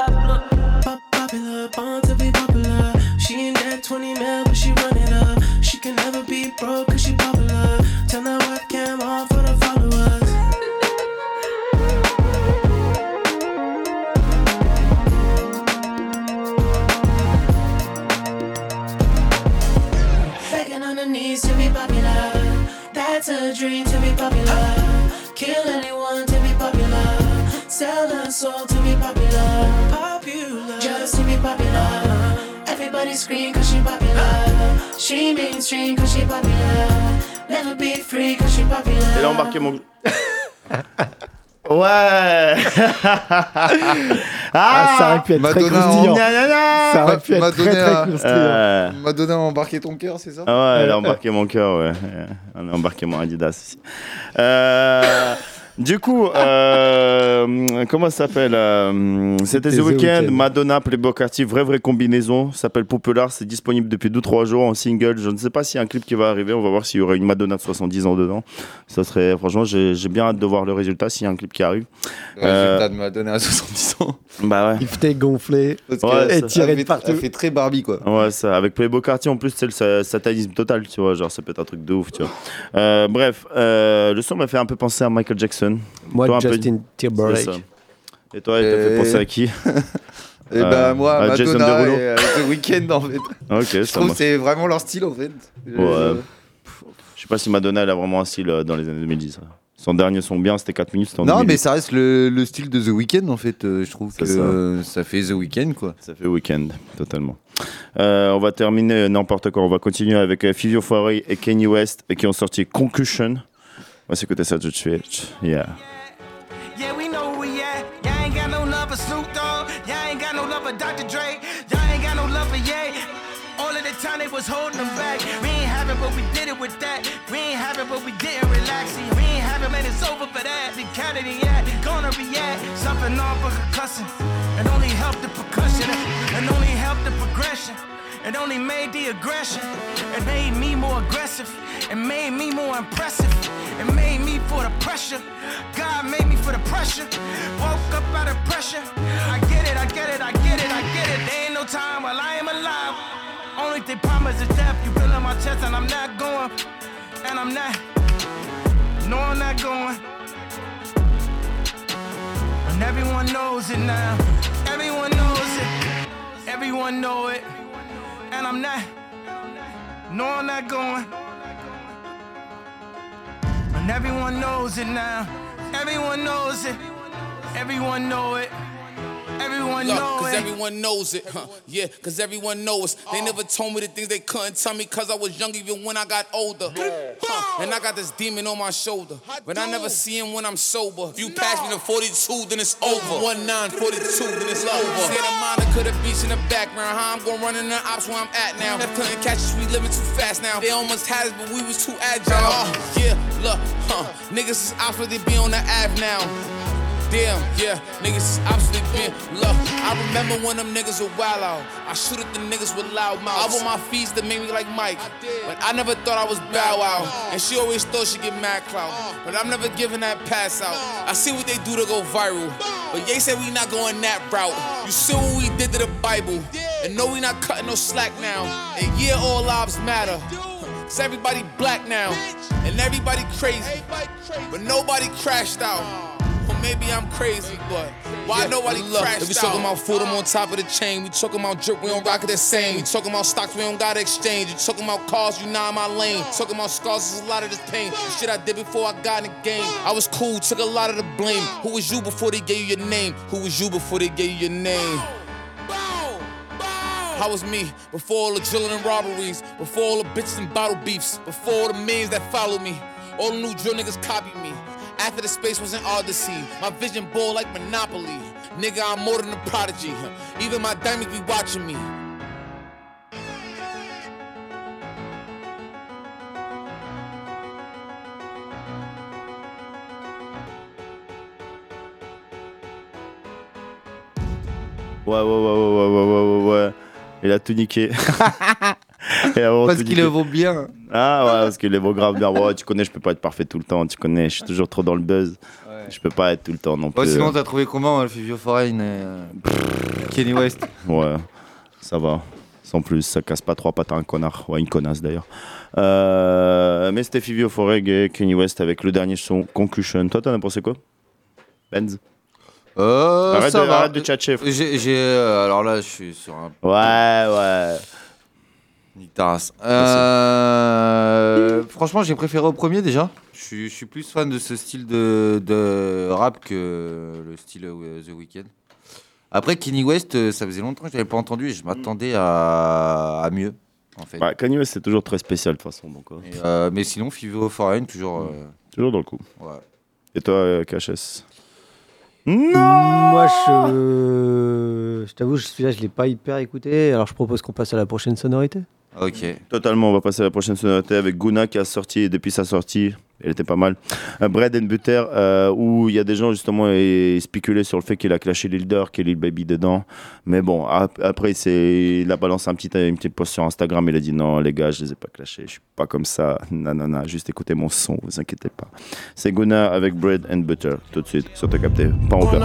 Popular. Pop popular, mon. Ouais Ah, ça aurait pu être très croustillant. Ça aurait pu être très Madonna- très croustillant. Euh, Madonna a embarqué ton cœur, c'est ça? Ah ouais, elle a embarqué mon cœur, ouais. On a embarqué mon Adidas aussi. Euh, du coup, euh, comment ça s'appelle euh, C'était The Weeknd, Weeknd. Madonna, Playboy Carty, vraie vraie combinaison. Ça s'appelle Popular, c'est disponible depuis 2-3 jours en single. Je ne sais pas s'il y a un clip qui va arriver. On va voir s'il y aura une Madonna de 70 ans dedans. Ça serait, franchement, j'ai j'ai bien hâte de voir le résultat s'il y a un clip qui arrive. Le Euh, résultat de Madonna à 70 ans. bah ouais. Il fait gonfler Parce Ouais, que et ça- tirer elle de fait, partout. elle fait très Barbie, quoi. Ouais, ça, avec Playboy Carty en plus, c'est le sa- satanisme total, tu vois. Genre, ça peut être un truc de ouf, tu vois. Euh, bref, euh, le son m'a fait un peu penser à Michael Jackson. Moi, Toi, peu- Justin C'est Timberlake. Et toi, il t'a fait penser à qui Et Euh, bah, moi, à Madonna et euh, The Weeknd, en fait. Ok, Je trouve c'est vraiment leur style, en fait. Ouais. Euh, Je sais pas si Madonna, elle a vraiment un style euh, dans les années 2010. hein. Son dernier son bien, c'était 4 minutes. en Non, 2010. mais ça reste le, le style de The Weeknd, en fait. euh, je trouve que ça. euh, ça. fait The Weeknd, quoi. Ça fait week-end, totalement. Euh, on va terminer euh, n'importe quoi. On va continuer avec euh, Fivio Foirey et Kanye West euh, qui ont sorti Concussion. On va s'écouter ça de suite. Yeah. Yeah, we know we at. Y'all ain't got no love for Snoop Dogg. Y'all ain't got no love for Dr. Dre. Y'all ain't got no love for Ye. All of the time they was holding them back. We ain't have it, but we did it with that. We ain't have it, but we didn't relax. We ain't have it, man, it's over for that. The Kennedy, yeah, they gonna react. Something off for concussing. It only helped the It only made the aggression. It made me more aggressive. It made me more impressive. It made me for the pressure. God made me for the pressure. Woke up out of pressure. I get it, I get it, I get it, I get it. There ain't no time while I am alive. Only thing promise is death. You feel in my chest and I'm not going. And I'm not. No, I'm not going. And everyone knows it now. Everyone knows it. Everyone know it. And I'm not. No, I'm not going. And everyone knows it now. Everyone knows it. Everyone know it. Everyone Look, know cause it. everyone knows it. Huh. Yeah, cause everyone knows. They never told me the things they couldn't tell me cause I was young even when I got older. Huh. And I got this demon on my shoulder. But I never see him when I'm sober. If you pass me the 42, then it's over. 1 9 42, then it's over. Santa Monica, the beach in the background. How I'm gonna run in the ops where I'm at now. They couldn't catch us, we living too fast now. They almost had us, but we was too agile. Yeah, look, huh. Niggas is ops, but they be on the Ave now. Damn, yeah, niggas is obviously been look. I remember when them niggas were wild out. I shoot at the niggas with loud mouths. I want my feast that made me like Mike. But I never thought I was Bow Wow. And she always thought she'd get mad clout. But I'm never giving that pass out. I see what they do to go viral. But they said we not going that route. You see what we did to the Bible. And no, we not cutting no slack now. And yeah, all lives matter. Cause everybody black now. And everybody crazy. But nobody crashed out. Or maybe I'm crazy, but why nobody look? If we talking about food, I'm on top of the chain. We talking about drip, we don't rock it the same. We talking about stocks, we don't gotta exchange. You talking about cars, you not in my lane. Talking about scars, there's a lot of this pain. The shit I did before I got in the game. I was cool, took a lot of the blame. Who was you before they gave you your name? Who was you before they gave you your name? How was me before all the drilling and robberies, before all the bitches and bottle beefs, before all the millions that followed me, all the new drill niggas copied me. After the space was an odyssey, my vision bold like Monopoly. Nigga, I'm more than a prodigy. Even my diamonds be watching me. Ouais, ouais, ouais, ouais, ouais, ouais, ouais, ouais. Il a tout niqué. Parce qu'il le vaut bien. Ah ouais, parce qu'il les vaut grave bien. Ouais, tu connais, je peux pas être parfait tout le temps. Tu connais, je suis toujours trop dans le buzz. Je peux pas être tout le temps non plus. Ouais, sinon, t'as trouvé comment, le Fivio Foreign et euh, Kenny West Ouais, ça va. Sans plus, ça casse pas trois pattes à un connard. Ouais, une connasse d'ailleurs. Euh, mais c'était Fivio Foreg et Kenny West avec le dernier son, Concussion. Toi, t'en as pensé quoi? Benz? Euh, Arrête ça de- va. arrête de tchatcher. J'ai, euh, alors là, je suis sur un. Ouais, ouais. Nick Taras. Euh, franchement, j'ai préféré au premier déjà. Je suis, je suis plus fan de ce style de, de rap que le style euh, The Weeknd. Après, Kenny West, euh, ça faisait longtemps que je l'avais pas entendu et je m'attendais à, à mieux. En fait. Bah, Kanye West, c'est toujours très spécial de toute façon. Donc, Et, euh, mais sinon, Fivo Foreign, toujours. euh, Toujours dans le coup. Ouais. Et toi, euh, KHS Moi, je, je t'avoue, je- celui-là, je l'ai pas hyper écouté. Alors, je propose qu'on passe à la prochaine sonorité. Ok. Totalement, on va passer à la prochaine sonorité avec Guna qui a sorti depuis sa sortie. Elle était pas mal. Bread and Butter, euh, où il y a des gens justement et, spéculaient sur le fait qu'il a clashé Lil Durk et Lil Baby dedans. Mais bon, ap- après, il a balancé un petit, une petite post sur Instagram. Il a dit non, les gars, je les ai pas clashés. Je suis pas comme ça. Non. Juste écoutez mon son, vous inquiétez pas. C'est Guna avec Bread and Butter, tout de suite, sur te capter. Pas en. The.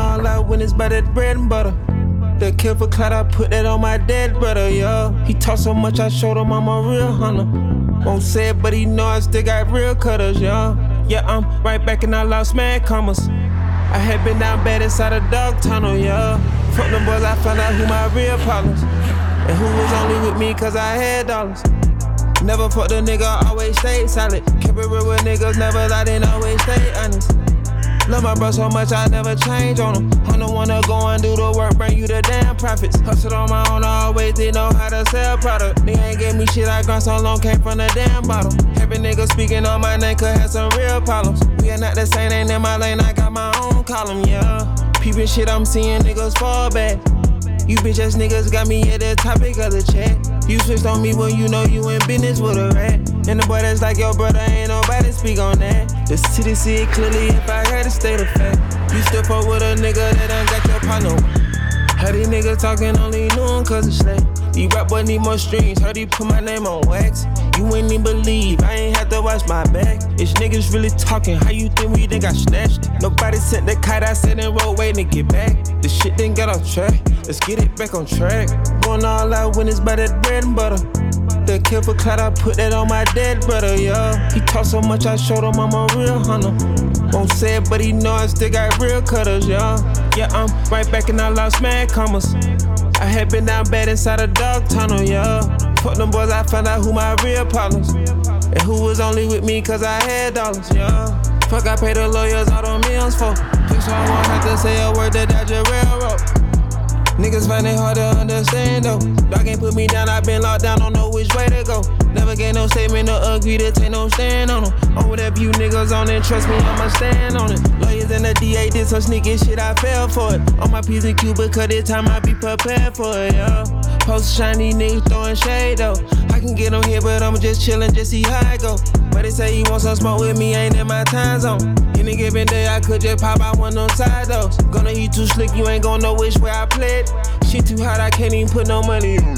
Won't say it, but he know I still got real cutters, yeah. Yeah, I'm right back and I lost mad commas. I had been down bad inside a dog tunnel, yeah. Fuck them boys, I found out who my real problems. And who was only with me cause I had dollars. Never fucked a nigga, always stayed solid. Kept it real with niggas, never lied and always stay honest. Love my bro so much, I never change on him. I'm the one go and do the work, bring you the damn profits. Hustled on my own, I always did know how to sell product. They ain't gave me shit, I grind so long, came from the damn bottle. Every nigga speaking on my name could have some real problems. We are not the same, ain't in my lane, I got my own column, yeah. Peeping shit, I'm seeing niggas fall back. You bitch ass niggas got me at the topic of the chat. You switched on me when you know you in business with a rat. And the boy that's like your brother, ain't nobody speak on that. The city see it clearly if I had to state of fact. You still fuck with a nigga that done got your partner. Heard these niggas talking only knew him cause it's late. These rap boy need more streams. Heard he put my name on wax. You ain't even believe I ain't had to watch my back. It's niggas really talking. How you think we done got snatched? Nobody sent the kite. I said in road waiting to get back. The shit didn't get off track. Let's get it back on track. Going all out when it's by that bread and butter. The kill for clout, I put that on my dead brother, yeah. He talk so much, I showed him I'm a real hunter. Won't say it, but he know I still got real cutters, yeah. Yeah, I'm right back and I lost mad commas. I had been down bad inside a dog tunnel, yeah. Fuck them boys, I found out who my real problems. And who was only with me cause I had dollars, yeah. Fuck, I paid the lawyers all the millions for. Just so I won't have to say a word that dodge a railroad. Niggas find it hard to understand though. Dog ain't put me down, I been locked down, don't know which way to go. Never gave no statement or agree to take no stand on them. On whatever you niggas on it, trust me, I'ma stand on it. Lawyers and the DA did some sneaky shit, I fell for it. On my P's and Q, because this time I be prepared for it, yeah. Post shiny niggas throwing shade though. I can get on here, but I'ma just chillin', just see how I go. But they say you want some smoke with me, ain't in my time zone. Any given day, I could just pop out one them side though. Gonna eat too slick, you ain't gonna know which way I played. Shit too hot, I can't even put no money. in.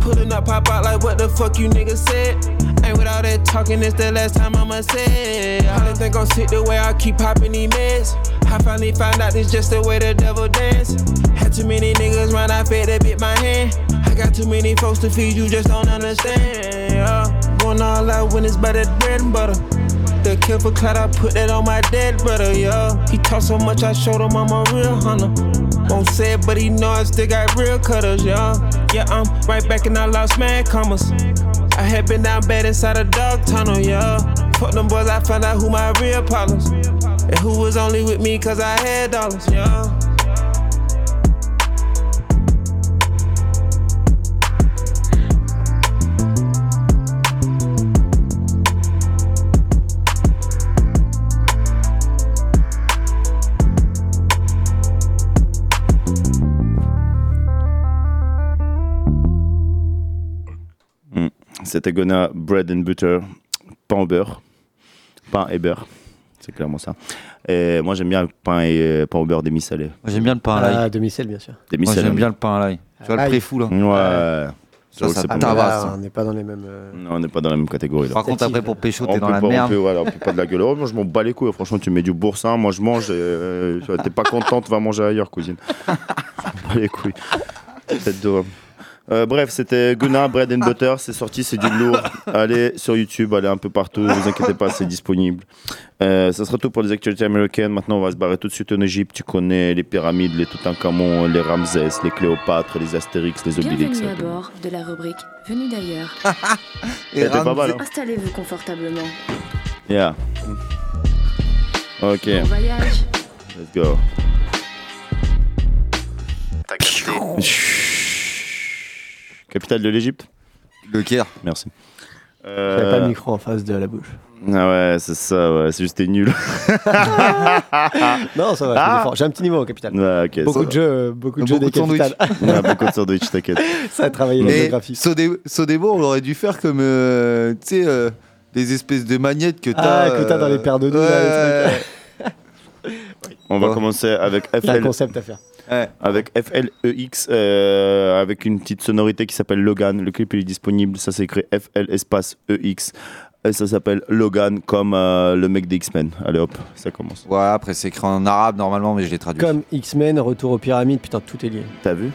Pulling up, pop out like what the fuck you niggas said. Ain't with all that talking, it's the last time I'ma say it. I don't think I'm sick the way I keep popping these meds. I finally found out it's just the way the devil dance. Had too many niggas run, I fed that bit my hand. I got too many folks to feed, you just don't understand. Yeah. Going all out when it's by that bread and butter. The kill for clout, I put that on my dead brother, yeah. He talk so much, I showed him I'm a real hunter. Won't say it, but he know I still got real cutters, yeah. Yeah, I'm right back and I lost mad commas. I had been down bad inside a dog tunnel, yeah. Fuck them boys, I found out who my real problems. And who was only with me cause I had dollars, yeah. C'était Gonna Bread and Butter, pain au beurre. Pain et beurre, c'est clairement ça. Et moi j'aime bien le pain, et, euh, pain au beurre demi-salé. Moi, j'aime bien le pain à l'ail. Ah, demi-sel, bien sûr. Moi, Demi-salé. j'aime bien le pain à l'ail. Tu vois, le pré-fou, là. Ouais. Ça, ça. Ah, ça. on n'est pas dans les mêmes. euh, Non, on n'est pas dans la même catégorie. là. Par contre, après, pour pécho, t'es dans la pas- on merde. peut- voilà, on peut pas de la gueule. Oh, moi, je m'en bats les couilles. Franchement, tu mets du boursin. Moi, je mange. et, euh, T'es pas contente, va manger ailleurs, cousine. je m'en bats les couilles. Tête de. Euh, bref, c'était Gunnar Bread and Butter. C'est sorti, c'est du lourd. Allez sur YouTube, allez un peu partout. Ne vous inquiétez pas, c'est disponible. Euh, ça sera tout pour les actualités américaines. Maintenant, on va se barrer tout de suite en Égypte. Tu connais les pyramides, les Toutankhamon, les Ramsès, les Cléopâtres, les Astérix, les Obélix. Bienvenue à bord de la rubrique Venu d'ailleurs. C'était pas mal. hein. Installez-vous confortablement. Yeah. Ok. Bon voyage. Let's go. Capitale de l'Égypte Le Caire. Merci. J'avais pas le micro en face de la bouche. Ah ouais, c'est ça, ouais. C'est juste t'es nul. non, ça va, Ah. j'ai un petit niveau en capitale. Ouais, ok, beaucoup de jeux, beaucoup de jeux des Beaucoup de capitales. Ouais, beaucoup de sandwich, t'inquiète. ça a travaillé la géographie. Sodebo, Sodebo, on aurait dû faire comme, euh, tu sais, euh, des espèces de magnettes que t'as. Ah, que t'as dans les paires de deux, là, les On va commencer avec a un FL. concept à faire. Avec FLEX, euh, avec une petite sonorité qui s'appelle Logan. Le clip il est disponible, ça s'écrit FL espace EX. Et ça s'appelle Logan comme euh, le mec des X-Men. Allez hop, ça commence. Ouais, après c'est écrit en arabe normalement, mais je l'ai traduit. Comme X-Men, Retour aux pyramides, putain, tout est lié. T'as vu?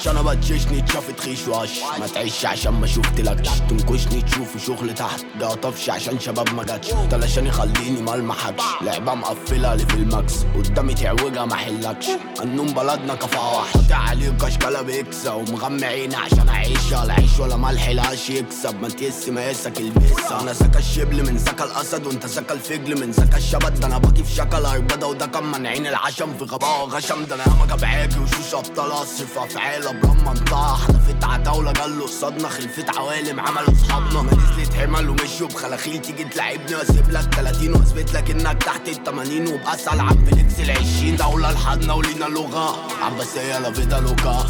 عشان ما تجيشني تشوف تخيش واش ما تعيش عشان ما شفتلكش تنكشني تشوف شغل تحت. ده طفش عشان شباب ما جاتش. تلاشان يخليني ما المحكش. لعبة مقفلة لي في الماكس قدامي تعوجها ما حلكش. النوم بلدنا كفاوح قاطع عليك اشكالها بيكسا ومغمى عيني عشان اعيشها لا عيش ولا ملح لاش يكسب. ما تيس مقاسك البسة أنا سكا الشبل من سكا الأسد. وأنت سكا الفجل من سكا الشبد ده أنا باقي في شكل اربده وده كان منعين العشم. في غباء غشم ده أنا ياما جبعاكي وشوش ابطال اصرف افعال برمى انطاح حلفت عتاولة جالوا قصادنا خلفت عوالم عملوا اصحابنا. ما نزلت حمل ومشوا بخلاخيل تيجي تلعبني واسيب لك 30 واثبت لك انك تحت ال 80 وباسال عم فيليكس ال 20 دولة لحدنا ولينا لغة. عباسية لا فيدا لوكا.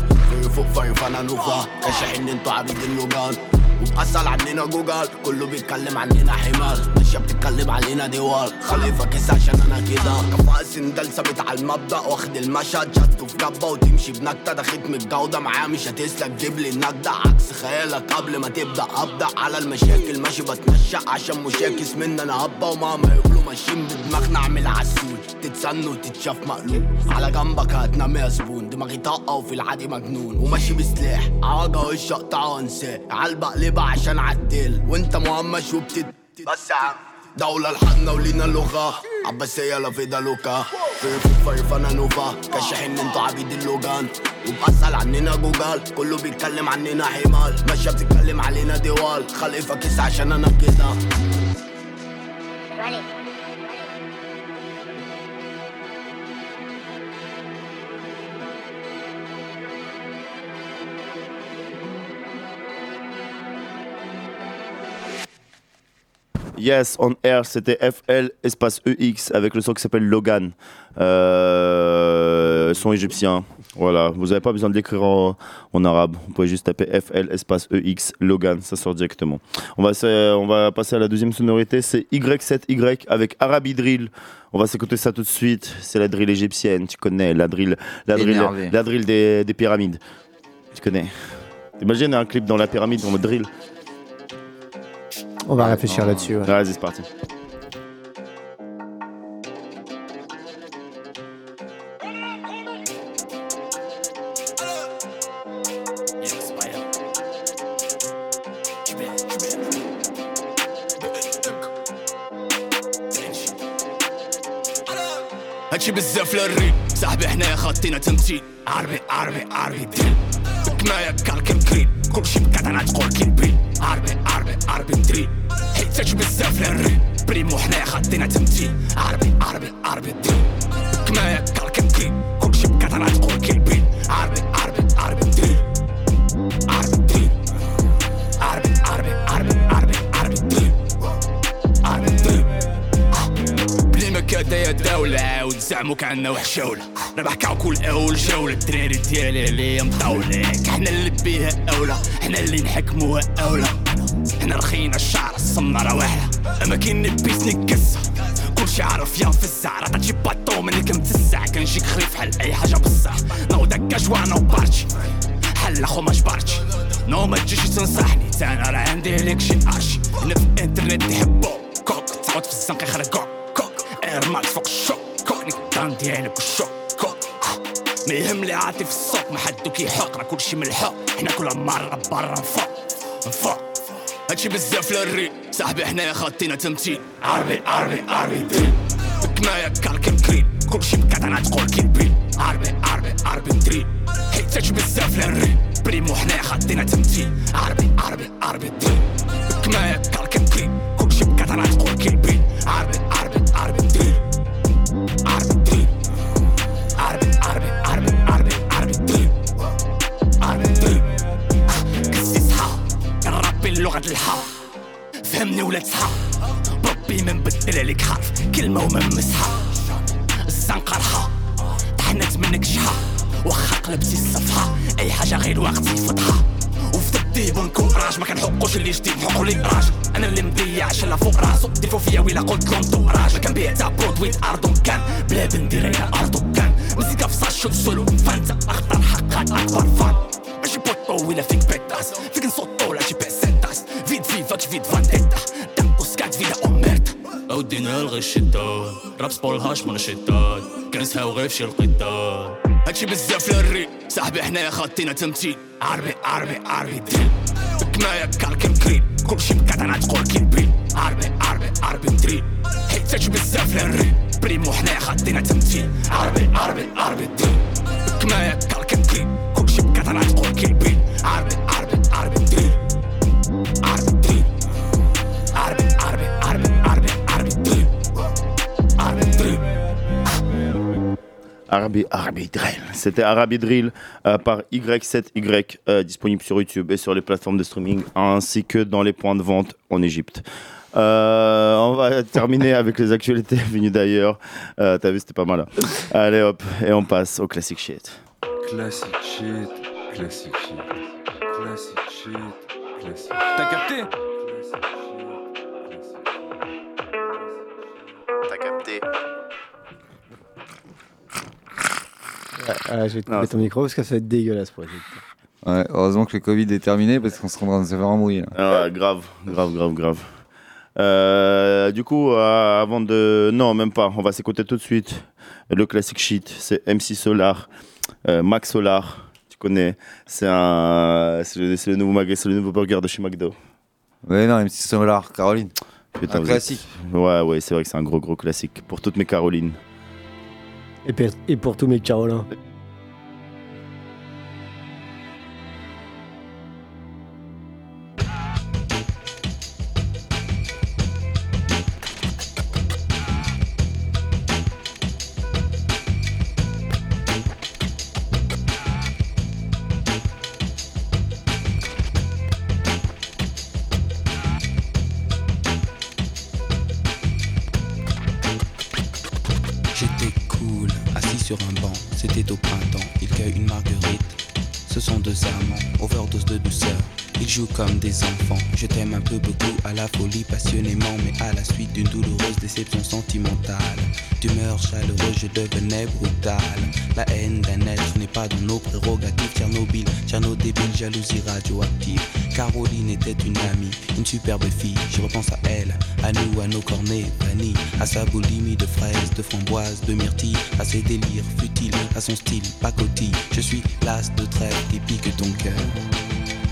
فوق في فانا نوفا. كاشح ان أنتوا عبيد اللوجان وبأسأل عننا جوجل. كله بيتكلم عننا حمار. ماشية بتتكلم علينا دول خليفة كيس عشان أنا كده. كفاءة سندال ثابت على المبدأ واخد المشهد. شدته في جبة وتمشي بنكتة. ده ختم الجودة معاه مش هتسلك جيب لي النجدة. عكس خيالك قبل ما تبدأ أبدأ على المشاكل. ماشي بتمشى عشان مشاكس مني أنا هبة ومهما يقولوا ماشيين بدماغنا. اعمل عسول تتسن وتتشاف مقلوب على جنبك هتنام يا زبون. دماغي طاقة وفي العادي مجنون. وماشي بسلاح عواجة وش اقطعه وانساه عالبق لبع عشان عدل. وانت مهمش وبتد بس يا عم. دولة لحدنا ولينا لغة. عباسية لا فيدا لوكا في في فانا نوفا. كاشح إن أنتوا عبيد اللوجان وبأسأل عننا جوجل. كله بيتكلم عننا حمال. ماشية بتتكلم علينا دول خلق فاكس عشان أنا كده. Yes, on air, c'était FL espace EX avec le son qui s'appelle Logan. Euh, son égyptien. Voilà, vous n'avez pas besoin de l'écrire en, en arabe. Vous pouvez juste taper FL espace EX Logan, ça sort directement. On va, on va passer à la deuxième sonorité, c'est Y7Y avec Arabi Drill. On va s'écouter ça tout de suite. C'est la drill égyptienne, tu connais, la drill, la drill, Énervé. la drill des, des pyramides. Tu connais. Imagine un clip dans la pyramide en mode drill. On va réfléchir là-dessus. ouais. Vas-y, c'est parti. هادشي بزاف للريب صاحبي حنايا خاطينا تمثيل عربي عربي عربي ديل بكماية كالكن كريم كلشي مكاتنا تقول كيبي عربي عربي عربي ندري بزاف للريب بريمو حنايا خاطينا تمثيل عربي عربي عربي ديل بكماية كالكن كريم كلشي مكاتنا تقول كيبي عربي عربي عربي ندري عربي ندري عربي عربي عربي عربي عربي ندري عربي ندري بلي ما كادايا دولة عاود كعنا وحشولة ربح كاع كل أول جولة. الدراري ديالي عليا مطولة. حنا اللي بيها أولى. حنا اللي نحكموها أولى. حنا رخينا الشعر. راه واحدة اما كاين نبيس نكسة. كلشي عارف ينفزع راه تجيب باطو منك متسع كنجيك خريف حل أي حاجة بصح نو دكا جوانا وبارتي حل أخو ما جبرتش نو ما تجيش تنصحني. أنا راه عندي ليك شي ارشي أنا في الإنترنت يحبو. كوك. تعود في الزنقة يخرج كوك. كوك. اير ماكس فوق الشوك. كوك. نيك دان ديالك والشوك كوك. مي يهم عاطي في السوق ما حدو كيحق راه كلشي من الحق حنا كل مرة برا. نفوق نفوق هادشي بزاف للري صاحبي حنايا خاطينا تمثيل عربي عربي عربي دريل كنايا كالكن كريم. كلشي مكاتنا تقول كي بيل عربي عربي عربي دريل حيت هادشي بزاف للري بريمو حنايا خاطينا تمثيل عربي عربي عربي دريل كنايا كالكن كريم. كلشي مكاتنا تقول كي بيل عربي اللغة الحا فهمني ولا تصحى بربي ما نبدل عليك حرف كلمة وما نمسحها الزنقة رحا طحنت منك شحا واخا قلبتي الصفحة. أي حاجة غير وقت يفتحها وفي الديب ونكون راج ما كنحقوش اللي جديد. نحقو لي راج أنا اللي مضيع شلا فوق راسو. ديفو فيا ويلا قلت لهم راج ما كنبيع تا برودوي ارضو كان بلا بندير أنا ارضو كان مزيكا في ساشو سولو فانتا أخطر حقات أكبر فان. ماشي بوطو ولا فيك بيتاس فيك نصوتو لا شي بيسنتاس فيد فيفاك فيد فانديتا تمبو سكات فيدا اوميرتا ودينا الغي الشداد راب سبور الهاش من الشداد كنسهاو غير فشي القداد هادشي بزاف للري صاحبي حنايا خاطينا تمثيل عربي عربي عربي دريل كنايا كالكن كريم كلشي مكاتنا تقول كي عربي عربي عربي دريل حيت هادشي بزاف للري بريمو حنايا خاطينا تمثيل عربي عربي عربي دريل كنايا كالكن كريم كلشي مكاتنا تقول كي Arabi, Arabi Drill. C'était Arabi Drill euh, par Y7Y, euh, disponible sur YouTube et sur les plateformes de streaming, ainsi que dans les points de vente en Égypte. Euh, on va terminer avec les actualités venues d'ailleurs. Euh, T'as vu, c'était pas mal. hein. Allez hop, et on passe au classic shit. Classic shit, classic shit, classic shit, classic T'as capté? T'as capté Ah, je vais te couper ton micro parce que ça va être dégueulasse pour les. Ouais, heureusement que le Covid est terminé parce qu'on se rendra se faire embrouiller. Ah ouais, grave, grave, grave, grave. Euh, du coup, euh, avant de. Non, même pas. On va s'écouter tout de suite. Le classic shit, c'est MC Solar, euh, Max Solar. Tu connais. C'est un. Le, le nouveau mag- c'est le nouveau burger de chez McDo. Ouais, non, MC Solar, Caroline. Putain, Un classique. êtes- Ouais, ouais, c'est vrai que c'est un gros, gros classique. Pour toutes mes Carolines. Et, pour tous mes Carolins. Sur un banc, c'était au printemps, il cueille une marguerite. Ce sont deux amants, overdose de douceur. Ils jouent comme des enfants. Je t'aime un peu beaucoup, à la folie passionnément, mais à la suite d'une douloureuse déception sentimentale. D'humeur chaleureuse, je devenais brutal. La haine d'un être n'est pas dans nos prérogatives. Tchernobyl, Tcherno débile, jalousie radioactive. Caroline était une amie, une superbe fille. Je repense à elle, à nous, à nos cornets vanille, à sa boulimie de fraises, de framboises, de myrtilles, à ses délires futiles, à son style pacotille. Je suis l'as de trêve qui pique ton cœur.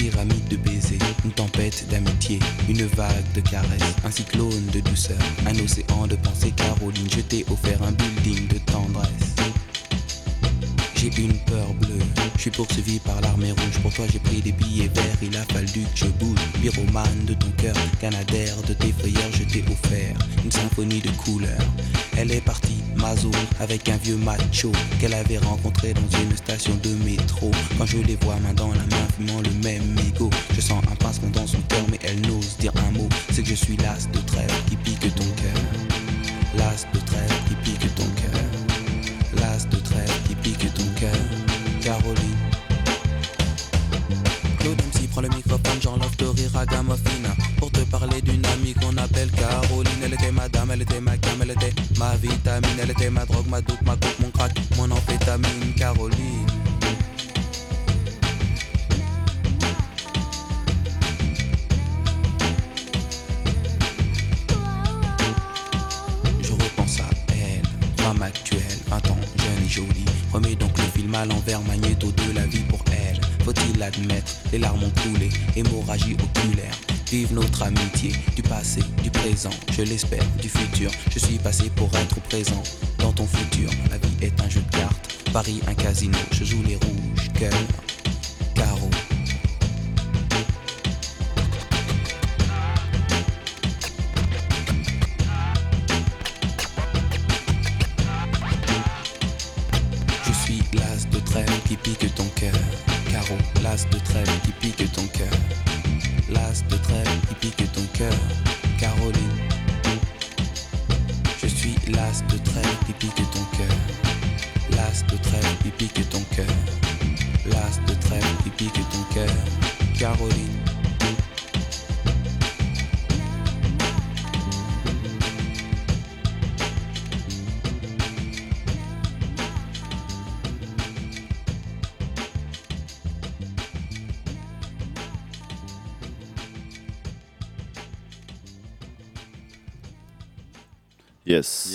Pyramide de baisers, une tempête d'amitié, une vague de caresses, un cyclone de douceur, un océan de pensée. Caroline, je t'ai offert un building de tendresse. J'ai une peur bleue, je suis poursuivi par l'armée rouge. Pour toi, j'ai pris des billets verts, il a fallu que je bouge. Pyromane de ton cœur, canadaire de tes frayeurs, je t'ai offert une symphonie de couleurs. Elle est partie, avec un vieux macho qu'elle avait rencontré dans une station de métro. Quand je les vois main dans la main fumant le même ego, je sens un pincement dans son cœur mais elle n'ose dire un mot. C'est que je suis las de trêve qui pique ton cœur, las de trêve qui pique ton cœur, las de trêve qui pique ton cœur, Caroline. Claude MC prend le microphone, j'enlève de rire à Pour te parler d'une amie qu'on appelle Caroline Elle était madame, elle était ma elle était ma vitamine. Elle était ma drogue, ma dope, ma coupe, mon crack, mon amphétamine. Caroline. Je repense à elle, femme actuelle, 20 ans, jeune et jolie. Remets donc le film à l'envers, magnéto de la vie pour elle. Faut-il l'admettre, les larmes ont coulé, hémorragie oculaire. Vive notre amitié, du passé, présent, je l'espère, du futur. Je suis passé pour être présent dans ton futur. La vie est un jeu de cartes, Paris un casino, je joue les rouges, cœur,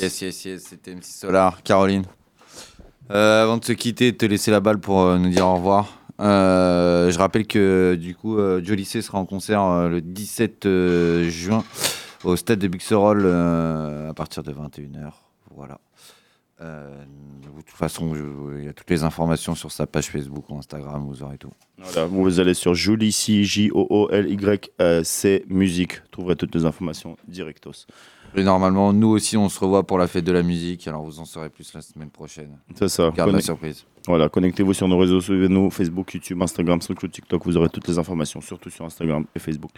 Yes. Yes, yes, c'était MC Solar. Caroline. Euh, avant de se quitter, te laisser la balle pour euh, nous dire au revoir. Euh, je rappelle que du coup, Joe Lycée sera en concert le 17 euh, juin au stade de Buxerolles à partir de 21h. Voilà. De toute façon, il y a toutes les informations sur sa page Facebook ou Instagram, vous aurez tout. Voilà, vous allez sur Julicy, J-O-O-L-Y-C, musique. Vous trouverez toutes les informations directos. Et normalement, nous aussi, on se revoit pour la fête de la musique. Alors, vous en saurez plus la semaine prochaine. C'est ça. Garde la surprise. Voilà, connectez-vous sur nos réseaux, suivez-nous, Facebook, YouTube, Instagram, SoundCloud, TikTok. Vous aurez toutes les informations, surtout sur Instagram et Facebook.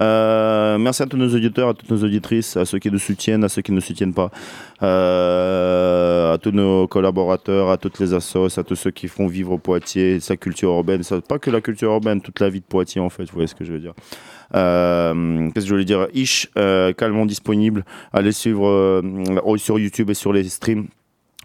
Euh, merci à tous nos auditeurs, à toutes nos auditrices, à ceux qui nous soutiennent, à ceux qui ne nous soutiennent pas, euh, à tous nos collaborateurs, à toutes les assos, à tous ceux qui font vivre Poitiers, sa culture urbaine. Ça, pas que la culture urbaine, toute la vie de Poitiers, en fait. Vous voyez ce que je veux dire. Euh, Qu'est-ce que je voulais dire? Ish, euh, calmement disponible. Allez suivre euh, sur YouTube et sur les streams.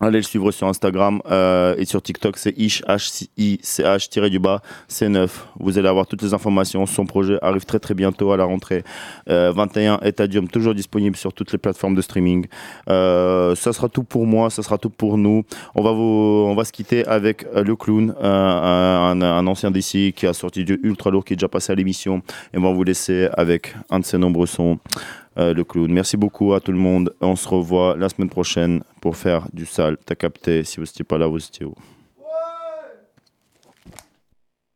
Allez le suivre sur Instagram euh, et sur TikTok, c'est ish, h i c h tiré du bas, c'est 9. Vous allez avoir toutes les informations. Son projet arrive très très bientôt à la rentrée. Euh, 21 Etadium, toujours disponible sur toutes les plateformes de streaming. Euh, ça sera tout pour moi, ça sera tout pour nous. On va, vous, on va se quitter avec euh, le clown, euh, un, un ancien d'ici qui a sorti du ultra lourd, qui est déjà passé à l'émission. Et on va vous laisser avec un de ses nombreux sons. Euh, le clown. Merci beaucoup à tout le monde. On se revoit la semaine prochaine pour faire du sale. T'as capté, si vous n'étiez pas là, vous étiez où?